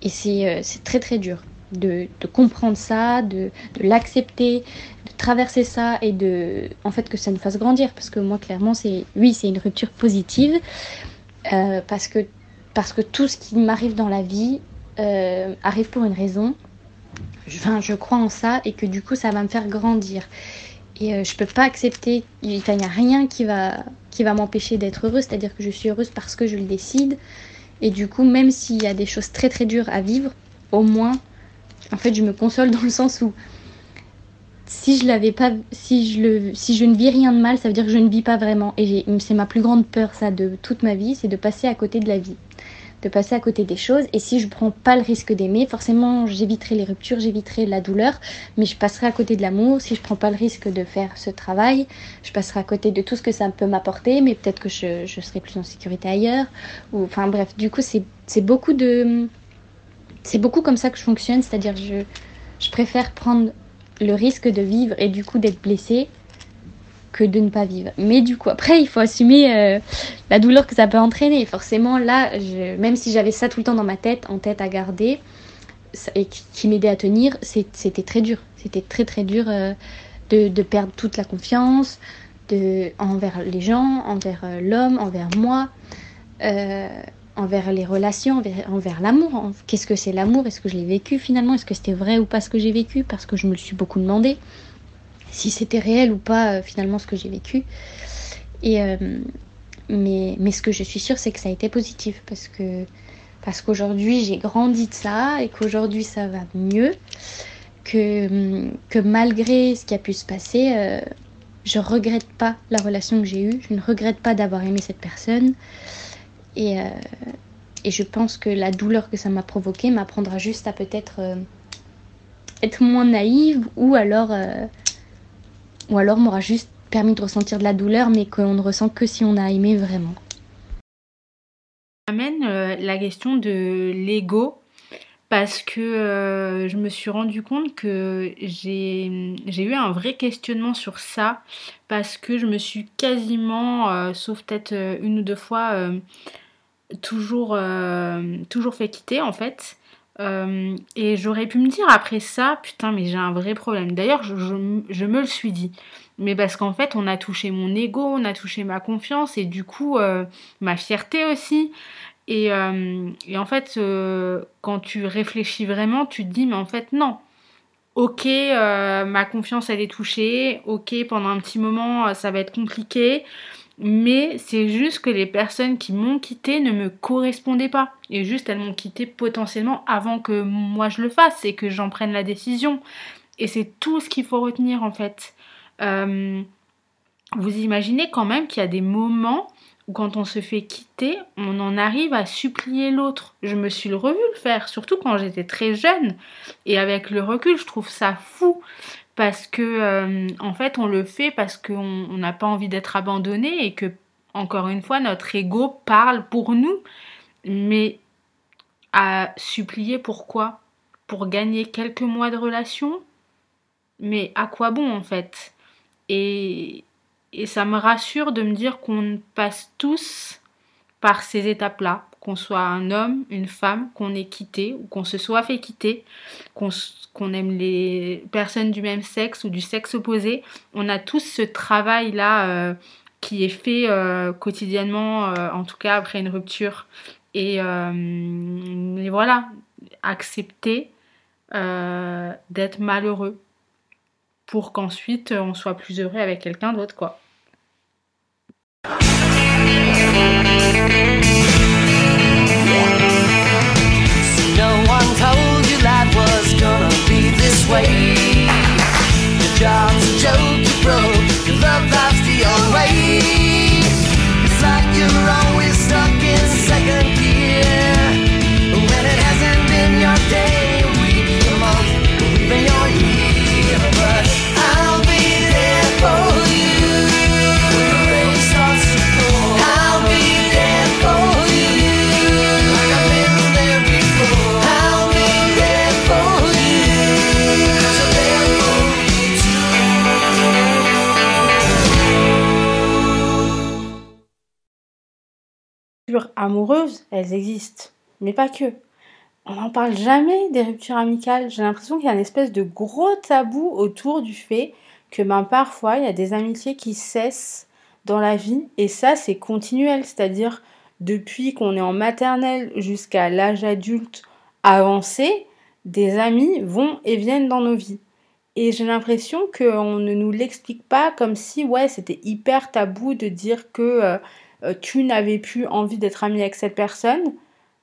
Et c'est euh, très, très dur de, comprendre ça, de, l'accepter, de traverser ça et de, en fait, que ça nous fasse grandir. Parce que moi, clairement, c'est, oui, c'est une rupture positive. Euh, parce, que, parce que tout ce qui m'arrive dans la vie euh, arrive pour une raison. Enfin, je crois en ça et que du coup, ça va me faire grandir. Et je peux pas accepter, il n'y a rien qui va, qui va m'empêcher d'être heureuse, c'est-à-dire que je suis heureuse parce que je le décide. Et du coup, même s'il y a des choses très très dures à vivre, au moins, en fait, je me console dans le sens où si je l'avais pas, si je le, si je ne vis rien de mal, ça veut dire que je ne vis pas vraiment. Et c'est ma plus grande peur, ça, de toute ma vie, c'est de passer à côté de la vie de passer à côté des choses. Et si je prends pas le risque d'aimer, forcément, j'éviterai les ruptures, j'éviterai la douleur, mais je passerai à côté de l'amour. Si je prends pas le risque de faire ce travail, je passerai à côté de tout ce que ça peut m'apporter, mais peut-être que je, serai plus en sécurité ailleurs. Ou, enfin bref, du coup, c'est beaucoup de... C'est beaucoup comme ça que je fonctionne, c'est-à-dire je, je préfère prendre le risque de vivre et du coup d'être blessée que de ne pas vivre. Mais du coup, après, il faut assumer euh, la douleur que ça peut entraîner. Forcément, là, même si j'avais ça tout le temps dans ma tête, en tête à garder, et qui, m'aidait à tenir, c'était très dur. C'était très très dur euh, de, perdre toute la confiance envers les gens, envers euh, l'homme, envers moi, envers les relations, envers, envers l'amour. Qu'est-ce que c'est l'amour? Est-ce que je l'ai vécu finalement? Est-ce que c'était vrai ou pas ce que j'ai vécu? Parce que je me le suis beaucoup demandé si c'était réel ou pas euh, finalement ce que j'ai vécu. Et, euh, mais, mais ce que je suis sûre, c'est que ça a été positif parce que parce qu'aujourd'hui j'ai grandi de ça et qu'aujourd'hui ça va mieux, que, que malgré ce qui a pu se passer, euh, je regrette pas la relation que j'ai eue, je ne regrette pas d'avoir aimé cette personne et, et je pense que la douleur que ça m'a provoqué m'apprendra juste à peut-être être moins naïve ou alors ou alors m'aura juste permis de ressentir de la douleur, mais qu'on ne ressent que si on a aimé vraiment. Amène euh, la question de l'ego parce que euh, je me suis rendu compte que j'ai eu un vrai questionnement sur ça parce que je me suis quasiment, euh, sauf peut-être une ou deux fois, toujours, toujours fait quitter en fait. Euh, et j'aurais pu me dire après ça, putain, mais j'ai un vrai problème. D'ailleurs, je, me le suis dit. Mais parce qu'en fait, on a touché mon ego, on a touché ma confiance et du coup, euh, ma fierté aussi. Et, euh, en fait, quand tu réfléchis vraiment, tu te dis, mais en fait, non. Ok, ma confiance, elle est touchée. Ok, pendant un petit moment, ça va être compliqué mais c'est juste que les personnes qui m'ont quitté ne me correspondaient pas. Et juste, elles m'ont quitté potentiellement avant que moi je le fasse et que j'en prenne la décision. Et c'est tout ce qu'il faut retenir en fait. Euh, vous imaginez quand même qu'il y a des moments où quand on se fait quitter, on en arrive à supplier l'autre. Je me suis le revu le faire, surtout quand j'étais très jeune. Et avec le recul, je trouve ça fou parce que euh, en fait on le fait parce qu'on n'a pas envie d'être abandonné et que encore une fois notre ego parle pour nous. Mais à supplier pourquoi? Pour gagner quelques mois de relation? Mais à quoi bon en fait? Et, et ça me rassure de me dire qu'on passe tous par ces étapes là qu'on soit un homme, une femme, qu'on ait quitté ou qu'on se soit fait quitter, qu'on aime les personnes du même sexe ou du sexe opposé, on a tous ce travail-là euh, qui est fait euh, quotidiennement, euh, en tout cas après une rupture. Et, et voilà, accepter d'être malheureux pour qu'ensuite on soit plus heureux avec quelqu'un d'autre, quoi. Elles existent, mais pas que. On n'en parle jamais des ruptures amicales. J'ai l'impression qu'il y a une espèce de gros tabou autour du fait que ben, parfois il y a des amitiés qui cessent dans la vie et ça c'est continuel, c'est-à-dire depuis qu'on est en maternelle jusqu'à l'âge adulte avancé, des amis vont et viennent dans nos vies. Et j'ai l'impression qu'on ne nous l'explique pas comme si ouais c'était hyper tabou de dire que euh, euh, tu n'avais plus envie d'être ami avec cette personne,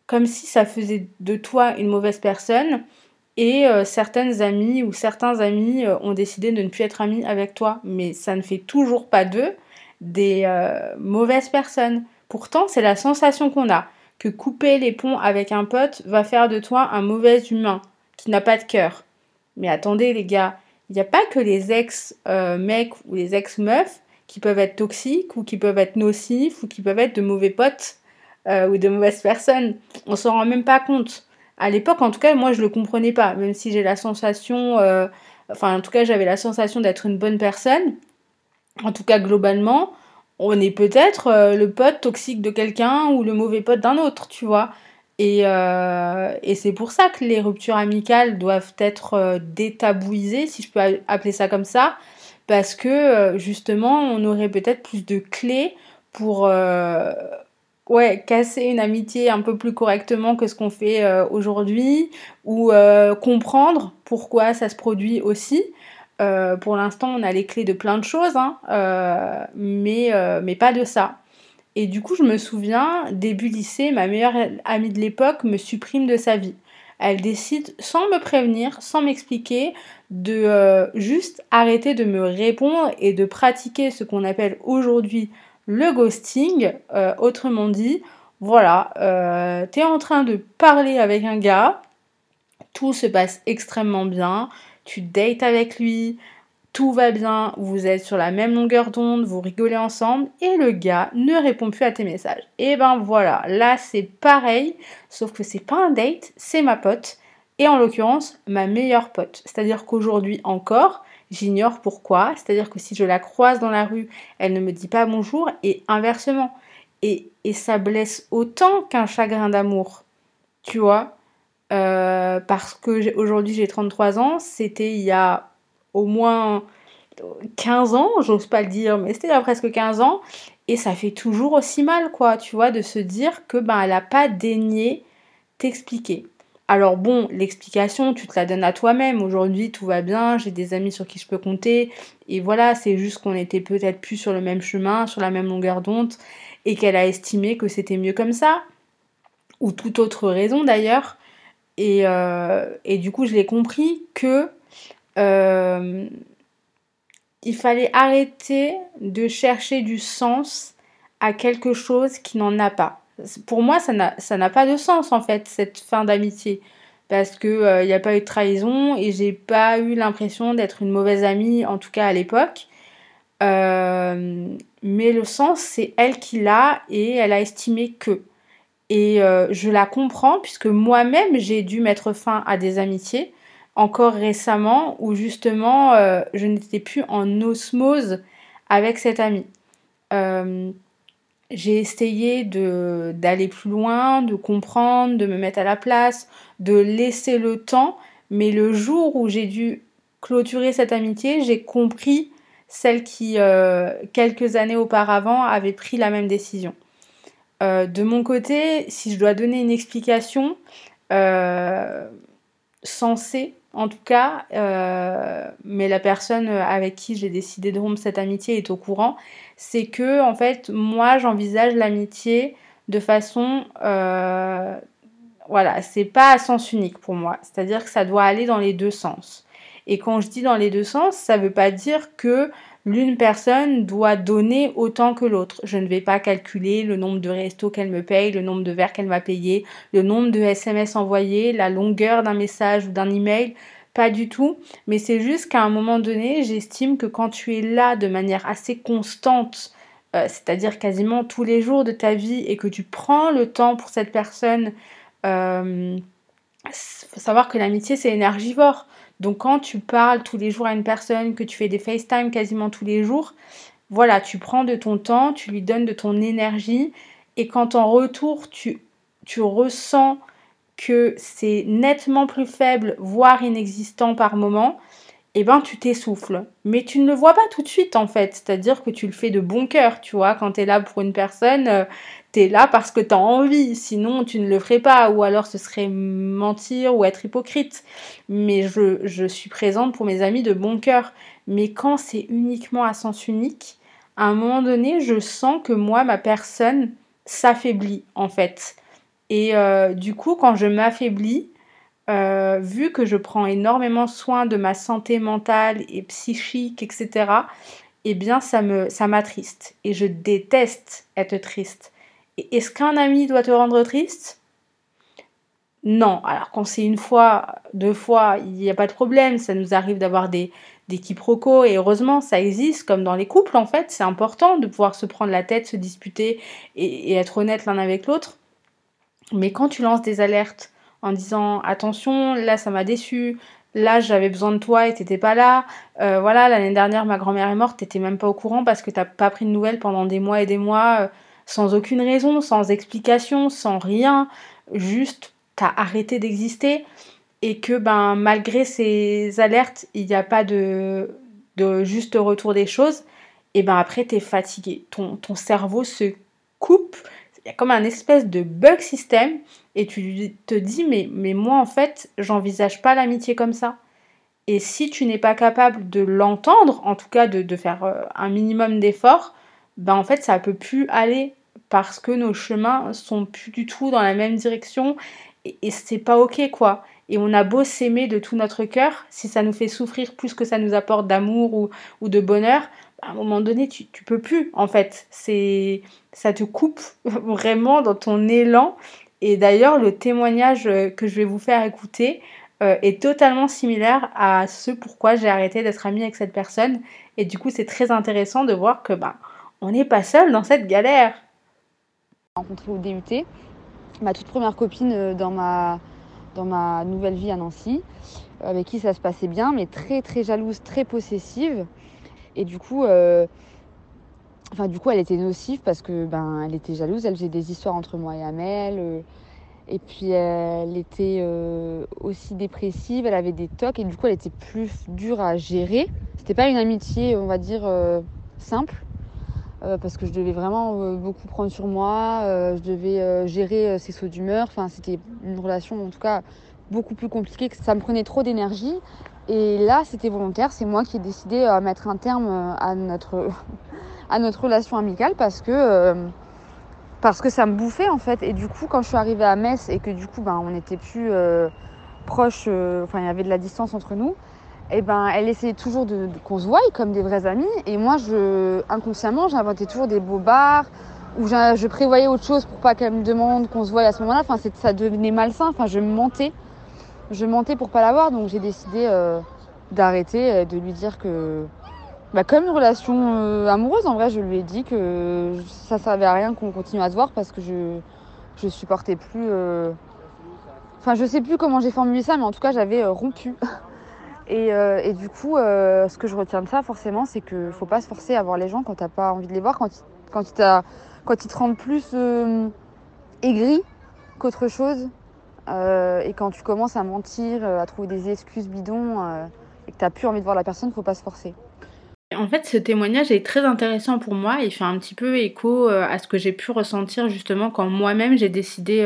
comme si ça faisait de toi une mauvaise personne et euh, certaines amies ou certains amis euh, ont décidé de ne plus être amis avec toi, mais ça ne fait toujours pas d'eux des mauvaises personnes. Pourtant, c'est la sensation qu'on a que couper les ponts avec un pote va faire de toi un mauvais humain qui n'a pas de cœur. Mais attendez les gars, il n'y a pas que les ex-mecs ou les ex-meufs qui peuvent être toxiques ou qui peuvent être nocifs ou qui peuvent être de mauvais potes ou de mauvaises personnes. On s'en rend même pas compte à l'époque, en tout cas, moi, je le comprenais pas, même si j'ai la sensation, euh, enfin, en tout cas, j'avais la sensation d'être une bonne personne. En tout cas, globalement, on est peut-être euh, le pote toxique de quelqu'un ou le mauvais pote d'un autre, tu vois. Et, euh, et c'est pour ça que les ruptures amicales doivent être détabouisées, si je peux appeler ça comme ça, parce que justement, on aurait peut-être plus de clés pour ouais, casser une amitié un peu plus correctement que ce qu'on fait euh, aujourd'hui, ou euh, comprendre pourquoi ça se produit aussi. Euh, pour l'instant, on a les clés de plein de choses, hein, mais, mais pas de ça. Et du coup, je me souviens, début lycée, ma meilleure amie de l'époque me supprime de sa vie. Elle décide, sans me prévenir, sans m'expliquer, de juste arrêter de me répondre et de pratiquer ce qu'on appelle aujourd'hui le ghosting, euh, autrement dit, voilà, euh, tu es en train de parler avec un gars, tout se passe extrêmement bien, tu dates avec lui, tout va bien, vous êtes sur la même longueur d'onde, vous rigolez ensemble, et le gars ne répond plus à tes messages. Et ben voilà, là c'est pareil, sauf que c'est pas un date, c'est ma pote, et en l'occurrence ma meilleure pote. C'est-à-dire qu'aujourd'hui encore, j'ignore pourquoi. C'est-à-dire que si je la croise dans la rue, elle ne me dit pas bonjour et inversement. Et, ça blesse autant qu'un chagrin d'amour. Tu vois euh, Parce que aujourd'hui j'ai 33 ans, c'était il y a au moins 15 ans, j'ose pas le dire, mais c'était il y a presque 15 ans. Et ça fait toujours aussi mal, quoi, tu vois, de se dire que ben elle a pas daigné t'expliquer. Alors bon, l'explication, tu te la donnes à toi-même. Aujourd'hui, tout va bien, j'ai des amis sur qui je peux compter. Et voilà, c'est juste qu'on était peut-être plus sur le même chemin, sur la même longueur d'onde, et qu'elle a estimé que c'était mieux comme ça. Ou toute autre raison d'ailleurs. Et, euh, du coup, je l'ai compris que euh, il fallait arrêter de chercher du sens à quelque chose qui n'en a pas pour moi, ça n'a pas de sens en fait, cette fin d'amitié. Parce qu'il n'y euh, a pas eu de trahison et j'ai pas eu l'impression d'être une mauvaise amie, en tout cas à l'époque. Euh, mais le sens, c'est elle qui l'a et elle a estimé que. Et euh, je la comprends puisque moi-même, j'ai dû mettre fin à des amitiés encore récemment où justement je n'étais plus en osmose avec cette amie j'ai essayé d'aller plus loin, de comprendre, de me mettre à la place, de laisser le temps, mais le jour où j'ai dû clôturer cette amitié, j'ai compris celle qui, euh, quelques années auparavant, avait pris la même décision. Euh, de mon côté, si je dois donner une explication euh, en tout cas, mais la personne avec qui j'ai décidé de rompre cette amitié est au courant, c'est que en fait moi j'envisage l'amitié de façon euh, voilà c'est pas à sens unique pour moi c'est à dire que ça doit aller dans les deux sens et quand je dis dans les deux sens ça veut pas dire que l'une personne doit donner autant que l'autre. Je ne vais pas calculer le nombre de restos qu'elle me paye, le nombre de verres qu'elle m'a payé, le nombre de SMS envoyés, la longueur d'un message ou d'un email. Pas du tout, mais c'est juste qu'à un moment donné, j'estime que quand tu es là de manière assez constante, euh, c'est-à-dire quasiment tous les jours de ta vie, et que tu prends le temps pour cette personne, euh, faut savoir que l'amitié c'est énergivore. Donc quand tu parles tous les jours à une personne, que tu fais des FaceTime quasiment tous les jours, voilà, tu prends de ton temps, tu lui donnes de ton énergie et quand en retour tu, tu ressens que c'est nettement plus faible, voire inexistant par moment, eh ben tu t'essouffles. Mais tu ne le vois pas tout de suite en fait, c'est-à-dire que tu le fais de bon cœur, tu vois, quand tu es là pour une personne, euh, tu es là parce que tu as envie, sinon tu ne le ferais pas, ou alors ce serait mentir ou être hypocrite. Mais je, je suis présente pour mes amis de bon cœur. Mais quand c'est uniquement à sens unique, à un moment donné, je sens que moi, ma personne s'affaiblit en fait. Et euh, du coup, quand je m'affaiblis, euh, vu que je prends énormément soin de ma santé mentale et psychique, etc., eh bien, ça ça m'attriste. Et je déteste être triste. Est-ce qu'un ami doit te rendre triste? Non. Alors, quand c'est une fois, deux fois, il n'y a pas de problème. Ça nous arrive d'avoir des, des quiproquos et heureusement, ça existe comme dans les couples en fait. C'est important de pouvoir se prendre la tête, se disputer et être honnête l'un avec l'autre. Mais quand tu lances des alertes en disant attention, là ça m'a déçu, là j'avais besoin de toi et t'étais pas là, euh, voilà, l'année dernière ma grand-mère est morte, t'étais même pas au courant parce que t'as pas pris de nouvelles pendant des mois et des mois, euh, sans aucune raison, sans explication, sans rien, juste t'as arrêté d'exister et que ben malgré ces alertes, il n'y a pas de, de juste retour des choses, et ben après t'es fatigué, ton, ton cerveau se coupe il y a comme un espèce de bug système et tu te dis mais, mais moi en fait j'envisage pas l'amitié comme ça. Et si tu n'es pas capable de l'entendre, en tout cas de, faire euh, un minimum d'efforts, ben en fait ça peut plus aller parce que nos chemins sont plus du tout dans la même direction et, et c'est pas ok quoi. Et on a beau s'aimer de tout notre cœur, si ça nous fait souffrir plus que ça nous apporte d'amour ou, ou de bonheur, à un moment donné, tu, tu peux plus, en fait. C'est, ça te coupe vraiment dans ton élan. Et d'ailleurs, le témoignage euh, que je vais vous faire écouter euh, est totalement similaire à ce pourquoi j'ai arrêté d'être amie avec cette personne. Et du coup, c'est très intéressant de voir que ben, on n'est pas seul dans cette galère. Rencontré au DUT, ma toute première copine euh, dans ma, dans ma nouvelle vie à Nancy, avec qui ça se passait bien, mais très très jalouse, très possessive. Et du coup, euh, enfin, du coup, elle était nocive parce que ben, elle était jalouse. Elle faisait des histoires entre moi et Amel. Euh, et puis, elle était euh, aussi dépressive. Elle avait des tocs et du coup, elle était plus dure à gérer. C'était pas une amitié, on va dire, simple. parce que je devais vraiment beaucoup prendre sur moi, je devais gérer ses sauts d'humeur. Enfin, c'était une relation, en tout cas, beaucoup plus compliquée. Ça me prenait trop d'énergie et là, c'était volontaire. C'est moi qui ai décidé à mettre un terme euh, à notre, à notre relation amicale parce que, euh, parce que ça me bouffait en fait. Et du coup, quand je suis arrivée à Metz et que du coup, ben, on n'était plus euh, proches, enfin, il y avait de la distance entre nous, et ben, elle essayait toujours qu'on se voie comme des vrais amis. Et moi, je, inconsciemment, j'inventais toujours des beaux bars où je prévoyais autre chose pour pas qu'elle me demande qu'on se voie à ce moment-là. Enfin, ça devenait malsain. Enfin, je mentais je mentais pour pas l'avoir, donc j'ai décidé euh, d'arrêter, de lui dire que, bah, comme une relation euh, amoureuse, en vrai, je lui ai dit que ça servait à rien qu'on continue à se voir parce que je, je supportais plus. Euh, enfin, je sais plus comment j'ai formulé ça, mais en tout cas, j'avais rompu. Et, et, du coup, ce que je retiens de ça, forcément, c'est qu'il faut pas se forcer à voir les gens quand t'as pas envie de les voir, quand ils te rendent plus aigri qu'autre chose. Euh, et quand tu commences à mentir, euh, à trouver des excuses bidons euh, et que tu n'as plus envie de voir la personne, faut pas se forcer. En fait, ce témoignage est très intéressant pour moi. Il fait un petit peu écho à ce que j'ai pu ressentir justement quand moi-même j'ai décidé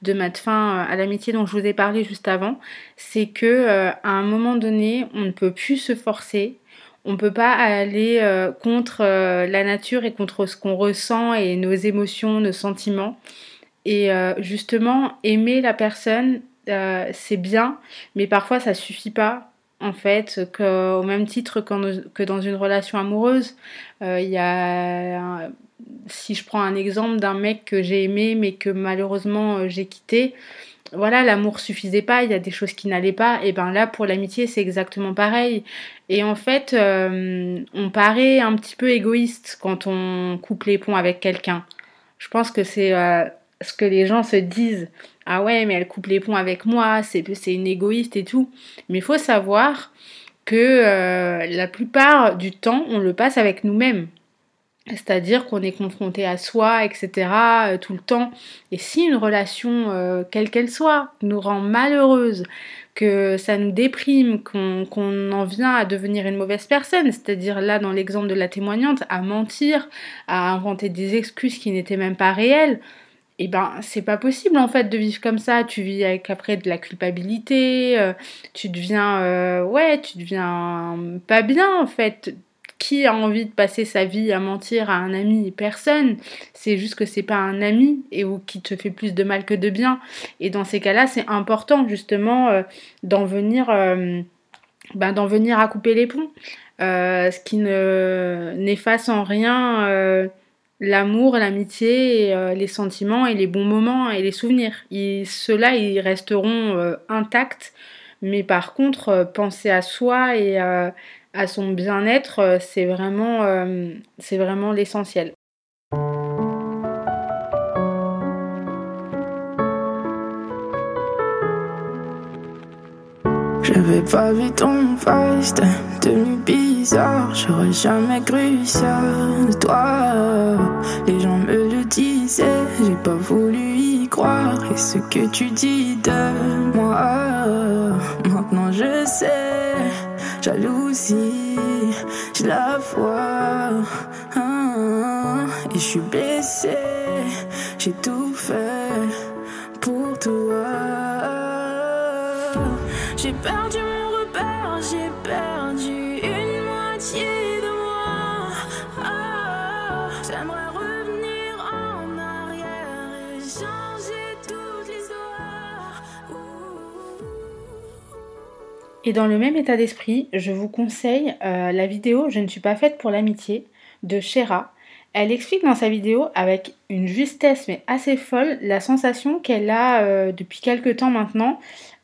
de mettre fin à l'amitié dont je vous ai parlé juste avant. C'est que à un moment donné, on ne peut plus se forcer. On ne peut pas aller contre la nature et contre ce qu'on ressent et nos émotions, nos sentiments. Et euh, justement, aimer la personne, euh, c'est bien, mais parfois ça suffit pas. En fait, que, au même titre que dans une relation amoureuse, euh, il y a, si je prends un exemple d'un mec que j'ai aimé mais que malheureusement j'ai quitté, voilà, l'amour suffisait pas, il y a des choses qui n'allaient pas, et ben là pour l'amitié c'est exactement pareil. Et en fait, on paraît un petit peu égoïste quand on coupe les ponts avec quelqu'un. Je pense que c'est ce que les gens se disent. Ah ouais, mais elle coupe les ponts avec moi, c'est une égoïste et tout. Mais il faut savoir que euh, la plupart du temps, on le passe avec nous-mêmes. C'est-à-dire qu'on est confronté à soi, etc., euh, tout le temps. Et si une relation, euh, quelle qu'elle soit, nous rend malheureuse, que ça nous déprime, qu'on en vient à devenir une mauvaise personne, c'est-à-dire là dans l'exemple de la témoignante, à mentir, à inventer des excuses qui n'étaient même pas réelles, et eh ben c'est pas possible en fait de vivre comme ça. Tu vis avec après de la culpabilité, euh, tu deviens ouais, tu deviens pas bien en fait qui a envie de passer sa vie à mentir à un ami? Personne. C'est juste que c'est pas un ami et ou qui te fait plus de mal que de bien. Et dans ces cas-là, c'est important justement euh, d'en venir, euh, ben, d'en venir à couper les ponts. Euh, ce qui ne n'efface en rien l'amour, l'amitié, les sentiments et les bons moments et les souvenirs. Ceux-là, ils resteront intacts. Mais par contre, penser à soi et à son bien-être, euh, c'est vraiment, euh, c'est vraiment l'essentiel. J'avais pas ton face, t'es devenu bizarre. J'aurais jamais cru ça de toi. Les gens me le disaient, j'ai pas voulu y croire. Et ce que tu dis de moi, maintenant je sais jalousie, je la vois. Hein, et je suis blessé, j'ai tout fait pour toi. J'ai perdu mon repère, j'ai perdu une moitié de moi. Ah, j'aimerais revenir en arrière et changer toute l'histoire. Et dans le même état d'esprit, je vous conseille euh, la vidéo Je ne suis pas faite pour l'amitié de Shera. Elle explique dans sa vidéo avec une justesse mais assez folle la sensation qu'elle a euh, depuis quelques temps maintenant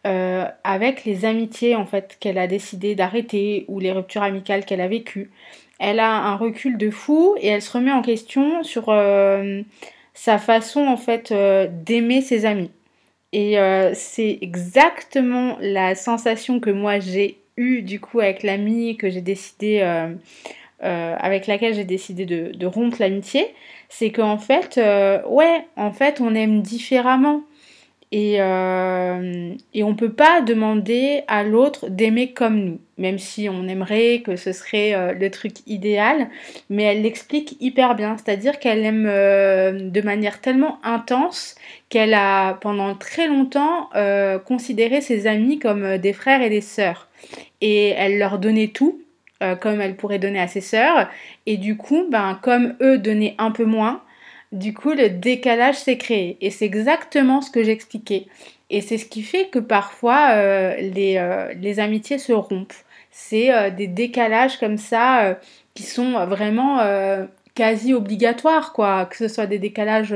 euh, avec les amitiés en fait qu'elle a décidé d'arrêter ou les ruptures amicales qu'elle a vécues. Elle a un recul de fou et elle se remet en question sur sa façon en fait d'aimer ses amis. Et euh, c'est exactement la sensation que moi j'ai eue du coup avec l'amie que j'ai décidé, euh, euh, avec laquelle j'ai décidé de, de rompre l'amitié. C'est qu'en fait, ouais, en fait, on aime différemment. Et, euh, et on ne peut pas demander à l'autre d'aimer comme nous, même si on aimerait que ce serait euh, le truc idéal, mais elle l'explique hyper bien, c'est-à-dire qu'elle aime euh, de manière tellement intense qu'elle a pendant très longtemps considéré ses amis comme des frères et des sœurs. Et elle leur donnait tout, comme elle pourrait donner à ses sœurs, et du coup, ben, comme eux donnaient un peu moins, du coup, le décalage s'est créé. Et c'est exactement ce que j'expliquais. Et c'est ce qui fait que parfois, euh, euh, les, amitiés se rompent. C'est euh, des décalages comme ça qui sont vraiment quasi obligatoires, quoi. Que ce soit des décalages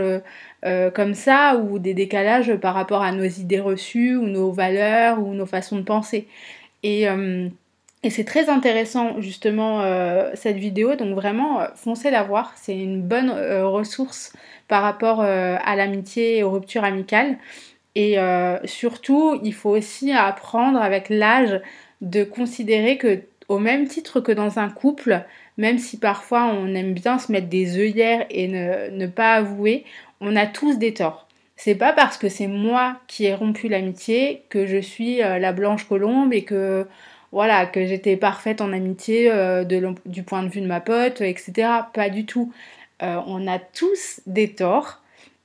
comme ça ou des décalages par rapport à nos idées reçues ou nos valeurs ou nos façons de penser. Et c'est très intéressant justement euh, cette vidéo, donc vraiment euh, foncez la voir, c'est une bonne euh, ressource par rapport à l'amitié et aux ruptures amicales. Et surtout, il faut aussi apprendre avec l'âge de considérer que au même titre que dans un couple, même si parfois on aime bien se mettre des œillères et ne, ne pas avouer, on a tous des torts. C'est pas parce que c'est moi qui ai rompu l'amitié que je suis la blanche colombe et que voilà, que j'étais parfaite en amitié euh, du point de vue de ma pote, etc. Pas du tout. Euh, on a tous des torts,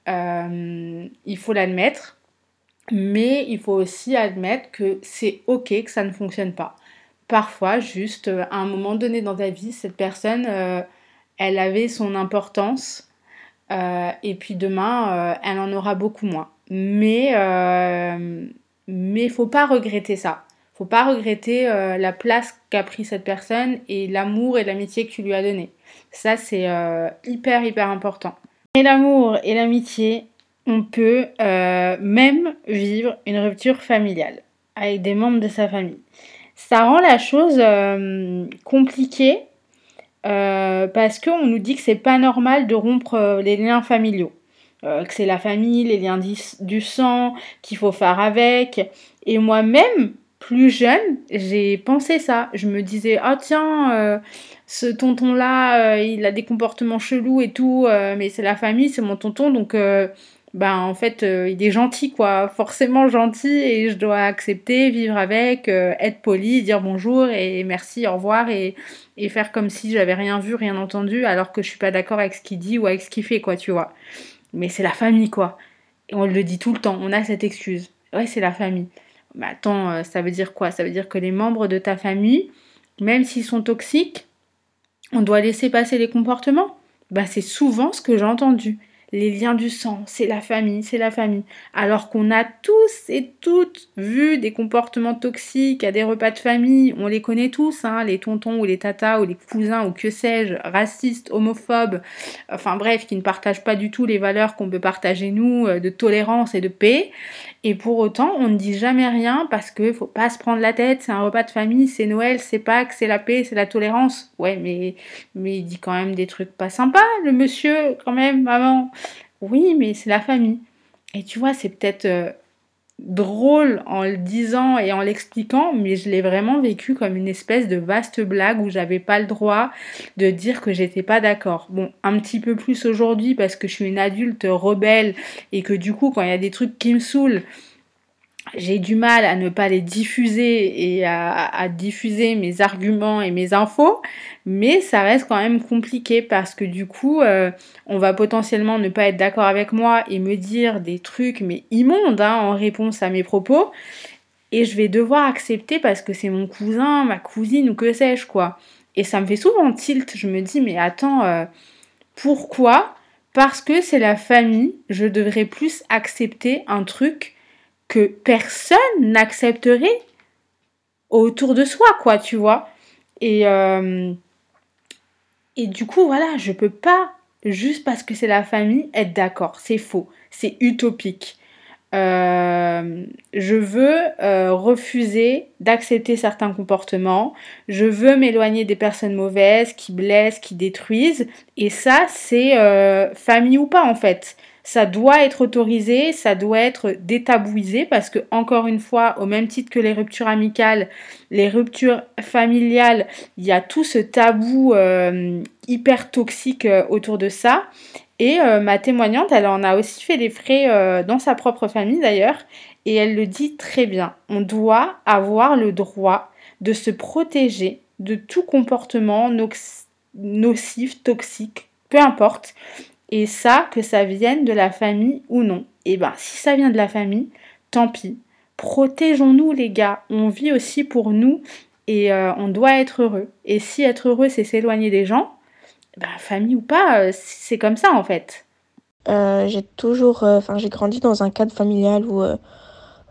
euh, il faut l'admettre, mais il faut aussi admettre que c'est ok que ça ne fonctionne pas. Parfois, juste à un moment donné dans ta vie, cette personne, elle avait son importance, et puis demain, elle en aura beaucoup moins. Mais mais faut pas regretter ça faut pas regretter euh, la place qu'a pris cette personne et l'amour et l'amitié que tu lui as donné. Ça, c'est euh, hyper, hyper important. Et l'amour et l'amitié, on peut euh, même vivre une rupture familiale avec des membres de sa famille. Ça rend la chose compliquée parce qu'on nous dit que c'est pas normal de rompre les liens familiaux. que c'est la famille, les liens du sang, qu'il faut faire avec. Et moi-même, plus jeune, j'ai pensé ça. Je me disais, ah tiens, euh, ce tonton-là, euh, il a des comportements chelous et tout, euh, mais c'est la famille, c'est mon tonton, donc ben en fait, il est gentil, quoi, forcément gentil, et je dois accepter, vivre avec, être poli, dire bonjour et merci, au revoir, et, et faire comme si j'avais rien vu, rien entendu, alors que je suis pas d'accord avec ce qu'il dit ou avec ce qu'il fait, quoi, tu vois. Mais c'est la famille, quoi. Et on le dit tout le temps, on a cette excuse. Ouais, c'est la famille. Mais attends, euh, ça veut dire quoi? Ça veut dire que les membres de ta famille, même s'ils sont toxiques, on doit laisser passer les comportements? Bah, C'est souvent ce que j'ai entendu les liens du sang, c'est la famille, c'est la famille. Alors qu'on a tous et toutes vu des comportements toxiques à des repas de famille, on les connaît tous, hein, les tontons ou les tatas ou les cousins ou que sais-je, racistes, homophobes, enfin bref, qui ne partagent pas du tout les valeurs qu'on peut partager nous, euh, de tolérance et de paix. Et pour autant, on ne dit jamais rien parce qu'il faut pas se prendre la tête, c'est un repas de famille, c'est Noël, c'est Pâques, c'est la paix, c'est la tolérance. Ouais, mais, mais il dit quand même des trucs pas sympas, le monsieur, quand même, maman. Oui, mais c'est la famille. Et tu vois, c'est peut-être euh, drôle en le disant et en l'expliquant, mais je l'ai vraiment vécu comme une espèce de vaste blague où j'avais pas le droit de dire que j'étais pas d'accord. Bon, un petit peu plus aujourd'hui parce que je suis une adulte rebelle et que du coup, quand il y a des trucs qui me saoulent, j'ai du mal à ne pas les diffuser et à, diffuser mes arguments et mes infos, mais ça reste quand même compliqué parce que du coup, euh, on va potentiellement ne pas être d'accord avec moi et me dire des trucs mais immondes hein, en réponse à mes propos, et je vais devoir accepter parce que c'est mon cousin, ma cousine ou que sais-je quoi. Et ça me fait souvent tilt, je me dis mais attends, euh, pourquoi? Parce que c'est la famille, je devrais plus accepter un truc que personne n'accepterait autour de soi, quoi, tu vois. Et, euh, et du coup, voilà, je peux pas, juste parce que c'est la famille, être d'accord. C'est faux. C'est utopique. Euh, je veux euh, refuser d'accepter certains comportements. Je veux m'éloigner des personnes mauvaises qui blessent, qui détruisent. Et ça, c'est famille ou pas, en fait ça doit être autorisé, ça doit être détabouisé parce que, encore une fois, au même titre que les ruptures amicales, les ruptures familiales, il y a tout ce tabou euh, hyper toxique euh, autour de ça. Et euh, ma témoignante, elle en a aussi fait des frais dans sa propre famille d'ailleurs, et elle le dit très bien. On doit avoir le droit de se protéger de tout comportement nocif, toxique, peu importe. Et ça, que ça vienne de la famille ou non. Et eh ben, si ça vient de la famille, tant pis. Protégeons-nous, les gars. On vit aussi pour nous et euh, on doit être heureux. Et si être heureux, c'est s'éloigner des gens, ben, famille ou pas, euh, c'est comme ça en fait. Euh, j'ai toujours, enfin, j'ai grandi dans un cadre familial où,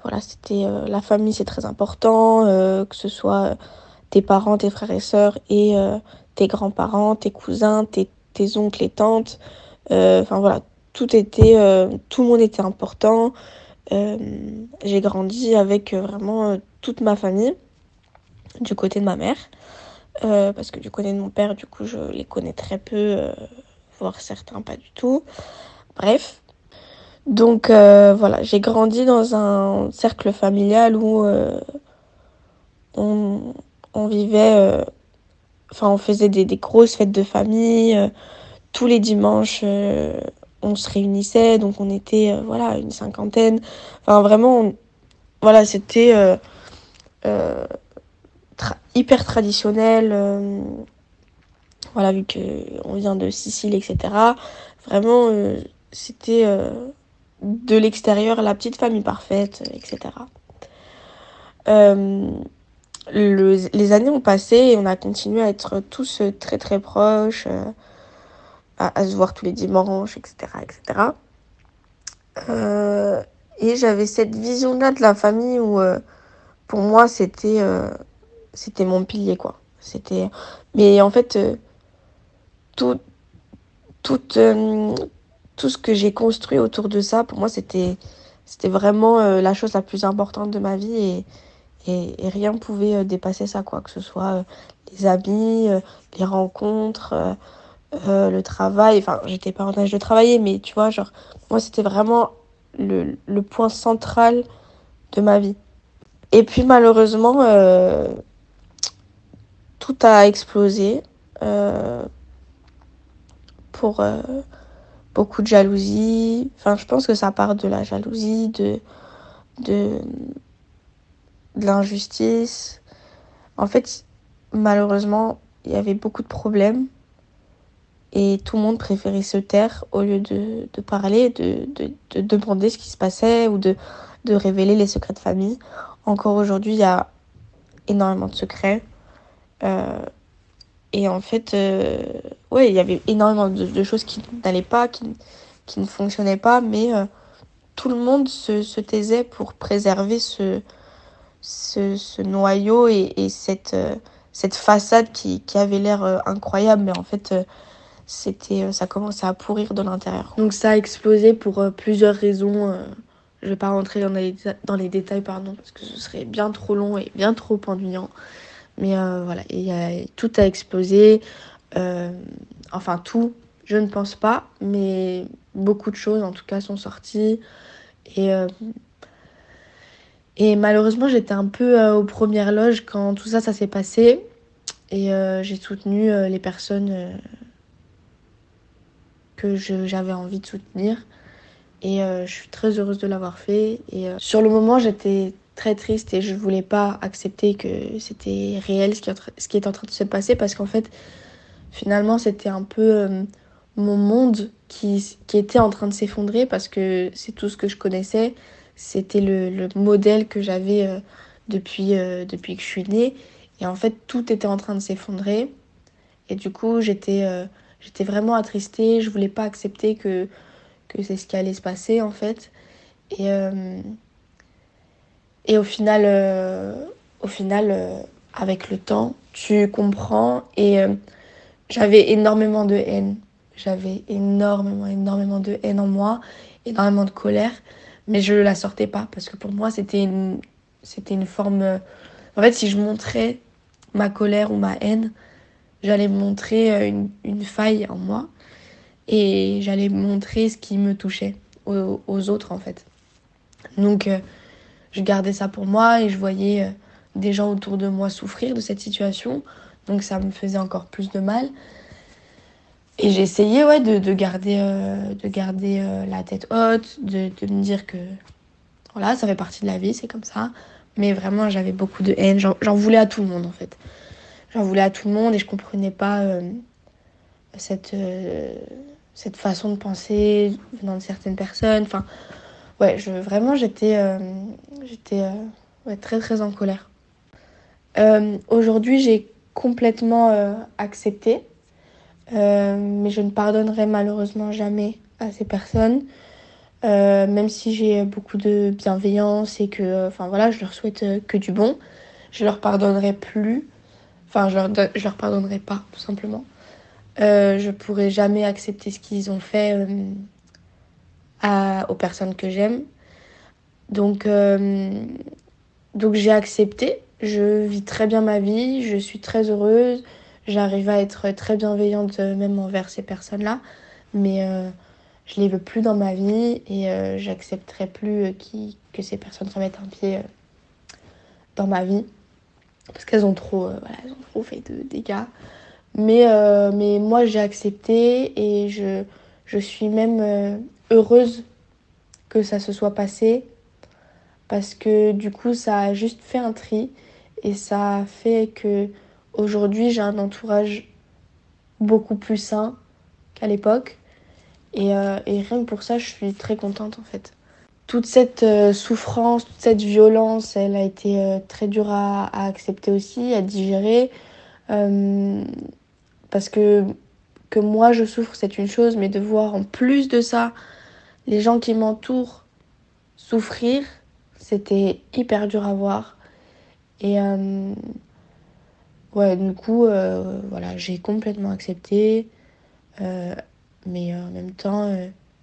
voilà, c'était la famille, c'est très important, que ce soit tes parents, tes frères et sœurs et tes grands-parents, tes cousins, tes, tes oncles et tantes. Euh, enfin voilà, tout était, euh, tout le monde était important. Euh, j'ai grandi avec vraiment toute ma famille du côté de ma mère. parce que du côté de mon père, du coup, je les connais très peu, voire certains pas du tout. Bref. Donc voilà, j'ai grandi dans un cercle familial où on, vivait, enfin on faisait des, grosses fêtes de famille tous les dimanches, euh, on se réunissait, donc on était euh, voilà une cinquantaine. Enfin vraiment, voilà, c'était euh, hyper traditionnel. voilà, vu que on vient de Sicile, etc. Vraiment, c'était de l'extérieur la petite famille parfaite, etc. les années ont passé et on a continué à être tous très très proches à, se voir tous les dimanches, etc. etc. Euh, et j'avais cette vision-là de la famille où, euh, pour moi, c'était euh, c'était mon pilier, quoi. C'était... Mais en fait, tout, tout, tout ce que j'ai construit autour de ça, pour moi, c'était, c'était vraiment la chose la plus importante de ma vie et, et, rien pouvait dépasser ça, quoi. Que ce soit les amis, les rencontres euh, le travail. Enfin, j'étais pas en âge de travailler, mais tu vois, genre, moi, c'était vraiment le, point central de ma vie. Et puis malheureusement, tout a explosé pour beaucoup de jalousie. Enfin, je pense que ça part de la jalousie, de, de, de l'injustice. En fait, malheureusement, il y avait beaucoup de problèmes et tout le monde préférait se taire au lieu de, parler, de, de, de, demander ce qui se passait ou de, révéler les secrets de famille. Encore aujourd'hui, il y a énormément de secrets. Euh, et en fait, euh, ouais, il y avait énormément de, choses qui n'allaient pas, qui, qui, ne fonctionnaient pas, mais euh, tout le monde se, se, taisait pour préserver ce, ce, noyau et, et cette, euh, cette façade qui, qui avait l'air incroyable, mais en fait, c'était, ça commençait à pourrir de l'intérieur. Donc ça a explosé pour plusieurs raisons. Je vais pas rentrer dans les, dans les détails, pardon, parce que ce serait bien trop long et bien trop ennuyant. Mais voilà, et, tout a explosé. enfin, tout, je ne pense pas, mais beaucoup de choses en tout cas sont sorties. Et et malheureusement, j'étais un peu euh, aux premières loges quand tout ça, ça s'est passé. Et euh, j'ai soutenu euh, les personnes que j'avais envie de soutenir. Et je suis très heureuse de l'avoir fait. Et sur le moment, j'étais très triste et je ne voulais pas accepter que c'était réel ce qui, ce qui est en train de se passer parce qu'en fait, finalement, c'était un peu mon monde qui, qui était en train de s'effondrer parce que c'est tout ce que je connaissais. C'était le, modèle que j'avais euh, depuis, euh, depuis que je suis née. Et en fait, tout était en train de s'effondrer. Et du coup, j'étais euh, j'étais vraiment attristée. Je voulais pas accepter que, que c'est ce qui allait se passer, en fait. Et, et au final, au final avec le temps, tu comprends. Et j'avais énormément de haine. J'avais énormément, énormément de haine en moi, énormément de colère mais je la sortais pas parce que pour moi c'était une c'était une forme en fait si je montrais ma colère ou ma haine j'allais montrer euh, une, faille en moi et j'allais montrer ce qui me touchait aux, autres en fait donc euh, je gardais ça pour moi et je voyais euh, des gens autour de moi souffrir de cette situation donc ça me faisait encore plus de mal et essayé ouais, de, de garder, de garder la tête haute, de, de, me dire que voilà, ça fait partie de la vie, c'est comme ça. Mais vraiment, j'avais beaucoup de haine. J'en voulais à tout le monde en fait. J'en voulais à tout le monde et je comprenais pas euh, cette, cette façon de penser venant de certaines personnes. Enfin, ouais, je, vraiment, j'étais ouais, très très en colère. Aujourd'hui, j'ai complètement accepté euh, mais je ne pardonnerai malheureusement jamais à ces personnes. Euh, même si j'ai beaucoup de bienveillance et que enfin voilà je leur souhaite euh, que du bon je leur pardonnerai plus enfin je leur, leur pardonnerai pas tout simplement. Euh, je pourrai jamais accepter ce qu'ils ont fait euh, aux personnes que j'aime. Donc euh, donc j'ai accepté. Je vis très bien ma vie. Je suis très heureuse. J'arrive à être très bienveillante euh, même envers ces personnes-là, mais je les veux plus dans ma vie et j'accepterai plus que ces personnes remettent un pied dans ma vie parce qu'elles ont trop, voilà, elles ont trop fait de dégâts. Mais, mais moi j'ai accepté et je, suis même heureuse que ça se soit passé parce que du coup ça a juste fait un tri et ça a fait que Aujourd'hui, j'ai un entourage beaucoup plus sain qu'à l'époque. Et, euh, et, rien que pour ça, je suis très contente en fait. Toute cette euh, souffrance, toute cette violence, elle a été euh, très dure à, accepter aussi, à digérer. Euh, parce que, que moi je souffre, c'est une chose, mais de voir en plus de ça les gens qui m'entourent souffrir, c'était hyper dur à voir. Et, ouais, du coup, voilà, j'ai complètement accepté. Mais en même temps,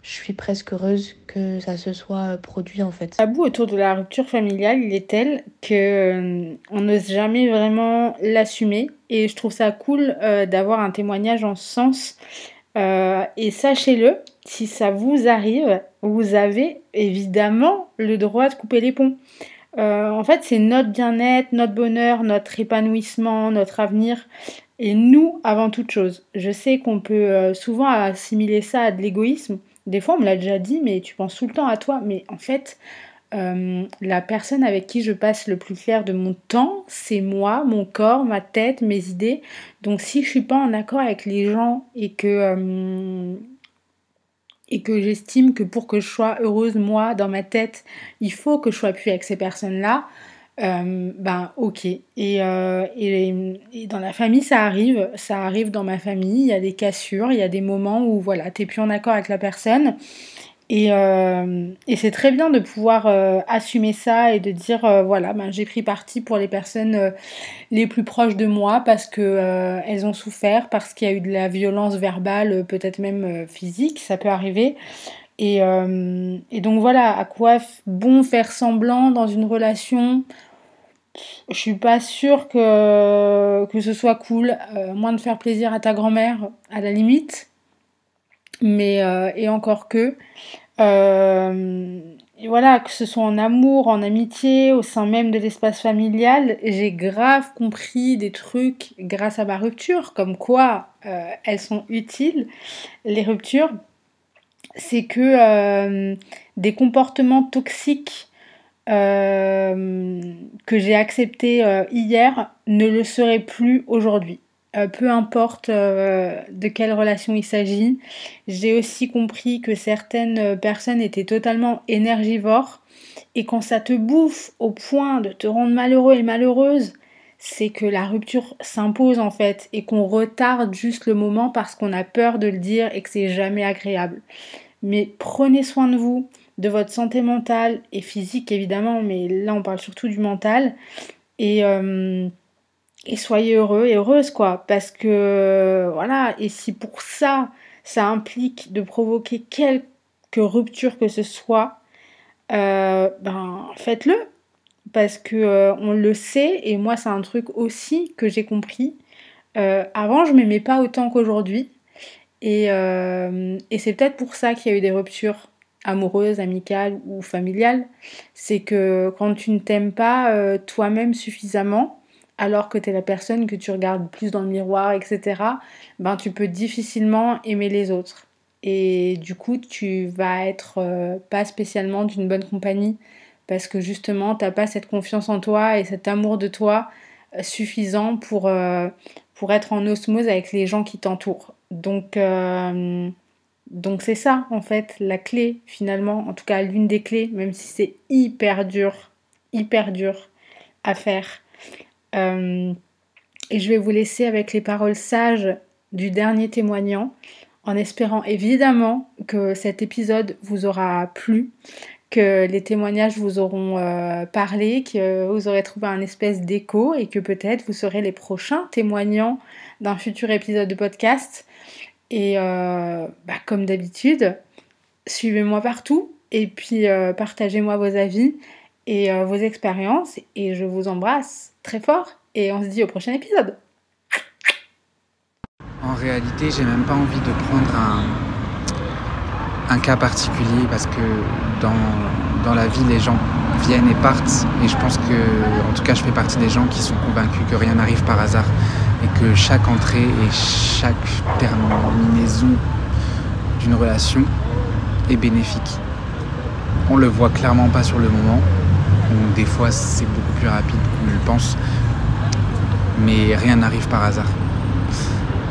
je suis presque heureuse que ça se soit produit en fait. Tabou autour de la rupture familiale, il est tel que euh, on n'ose jamais vraiment l'assumer et je trouve ça cool euh, d'avoir un témoignage en ce sens. et sachez-le, si ça vous arrive, vous avez évidemment le droit de couper les ponts. Euh, en fait, c'est notre bien-être, notre bonheur, notre épanouissement, notre avenir. Et nous, avant toute chose. Je sais qu'on peut euh, souvent assimiler ça à de l'égoïsme. Des fois, on me l'a déjà dit, mais tu penses tout le temps à toi. Mais en fait, euh, la personne avec qui je passe le plus clair de mon temps, c'est moi, mon corps, ma tête, mes idées. Donc si je suis pas en accord avec les gens et que et que j'estime que pour que je sois heureuse, moi, dans ma tête, il faut que je sois plus avec ces personnes-là, euh, ben ok. Euh, et, et, dans la famille, ça arrive, ça arrive dans ma famille, il y a des cassures, il y a des moments où voilà, t'es plus en accord avec la personne. Et, euh, et c'est très bien de pouvoir assumer ça et de dire voilà, ben, j'ai pris parti pour les personnes les plus proches de moi parce que elles ont souffert, parce qu'il y a eu de la violence verbale, peut-être même physique, ça peut arriver. Et, et, donc voilà, à quoi bon faire semblant dans une relation Je suis pas sûre que, ce soit cool, moins de faire plaisir à ta grand-mère à la limite. Mais euh, et encore que euh, voilà que ce soit en amour en amitié au sein même de l'espace familial j'ai grave compris des trucs grâce à ma rupture. Comme quoi euh, elles sont utiles les ruptures c'est que des comportements toxiques que j'ai acceptés hier ne le seraient plus aujourd'hui euh, peu importe euh, de quelle relation il s'agit. J'ai aussi compris que certaines euh, personnes étaient totalement énergivores et quand ça te bouffe au point de te rendre malheureux et malheureuse, c'est que la rupture s'impose en fait et qu'on retarde juste le moment parce qu'on a peur de le dire et que c'est jamais agréable. Mais prenez soin de vous, de votre santé mentale et physique évidemment, mais là on parle surtout du mental. Et et soyez heureux et heureuse quoi. Parce que voilà et si pour ça ça implique de provoquer quelque rupture que ce soit euh, ben faites-le. Parce que euh, on le sait et moi c'est un truc aussi que j'ai compris. Euh, avant je m'aimais pas autant qu'aujourd'hui et, et c'est peut-être pour ça qu'il y a eu des ruptures amoureuses, amicales ou familiales c'est que quand tu ne t'aimes pas toi-même suffisamment alors que tu es la personne que tu regardes plus dans le miroir, etc., ben, tu peux difficilement aimer les autres. Et du coup, tu vas être euh, pas spécialement d'une bonne compagnie parce que justement, t'as pas cette confiance en toi et cet amour de toi euh, suffisant pour, euh, pour être en osmose avec les gens qui t'entourent. Donc, donc c'est ça, en fait, la clé, finalement, en tout cas l'une des clés, même si c'est hyper dur, hyper dur à faire. Euh, et je vais vous laisser avec les paroles sages du dernier témoignant, en espérant évidemment que cet épisode vous aura plu, que les témoignages vous auront euh, parlé, que vous aurez trouvé un espèce d'écho et que peut-être vous serez les prochains témoignants d'un futur épisode de podcast. Et euh, bah, comme d'habitude, suivez-moi partout et puis partagez-moi vos avis et vos expériences et je vous embrasse très fort et on se dit au prochain épisode. En réalité, j'ai même pas envie de prendre un, un cas particulier parce que dans, dans la vie, les gens viennent et partent. Et je pense que, en tout cas, je fais partie des gens qui sont convaincus que rien n'arrive par hasard et que chaque entrée et chaque terminaison d'une relation est bénéfique. On le voit clairement pas sur le moment, des fois c'est beaucoup plus rapide qu'on le pense, mais rien n'arrive par hasard.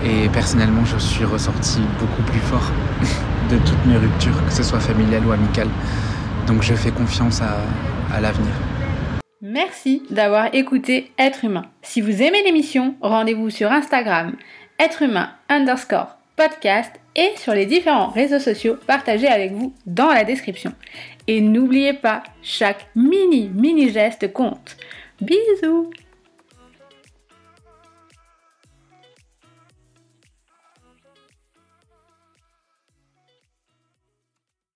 Et personnellement, je suis ressorti beaucoup plus fort de toutes mes ruptures, que ce soit familiale ou amicale. Donc je fais confiance à l'avenir. Merci d'avoir écouté Être humain. Si vous aimez l'émission, rendez-vous sur Instagram, être humain underscore podcast et sur les différents réseaux sociaux partagés avec vous dans la description. Et n'oubliez pas, chaque mini, mini geste compte. Bisous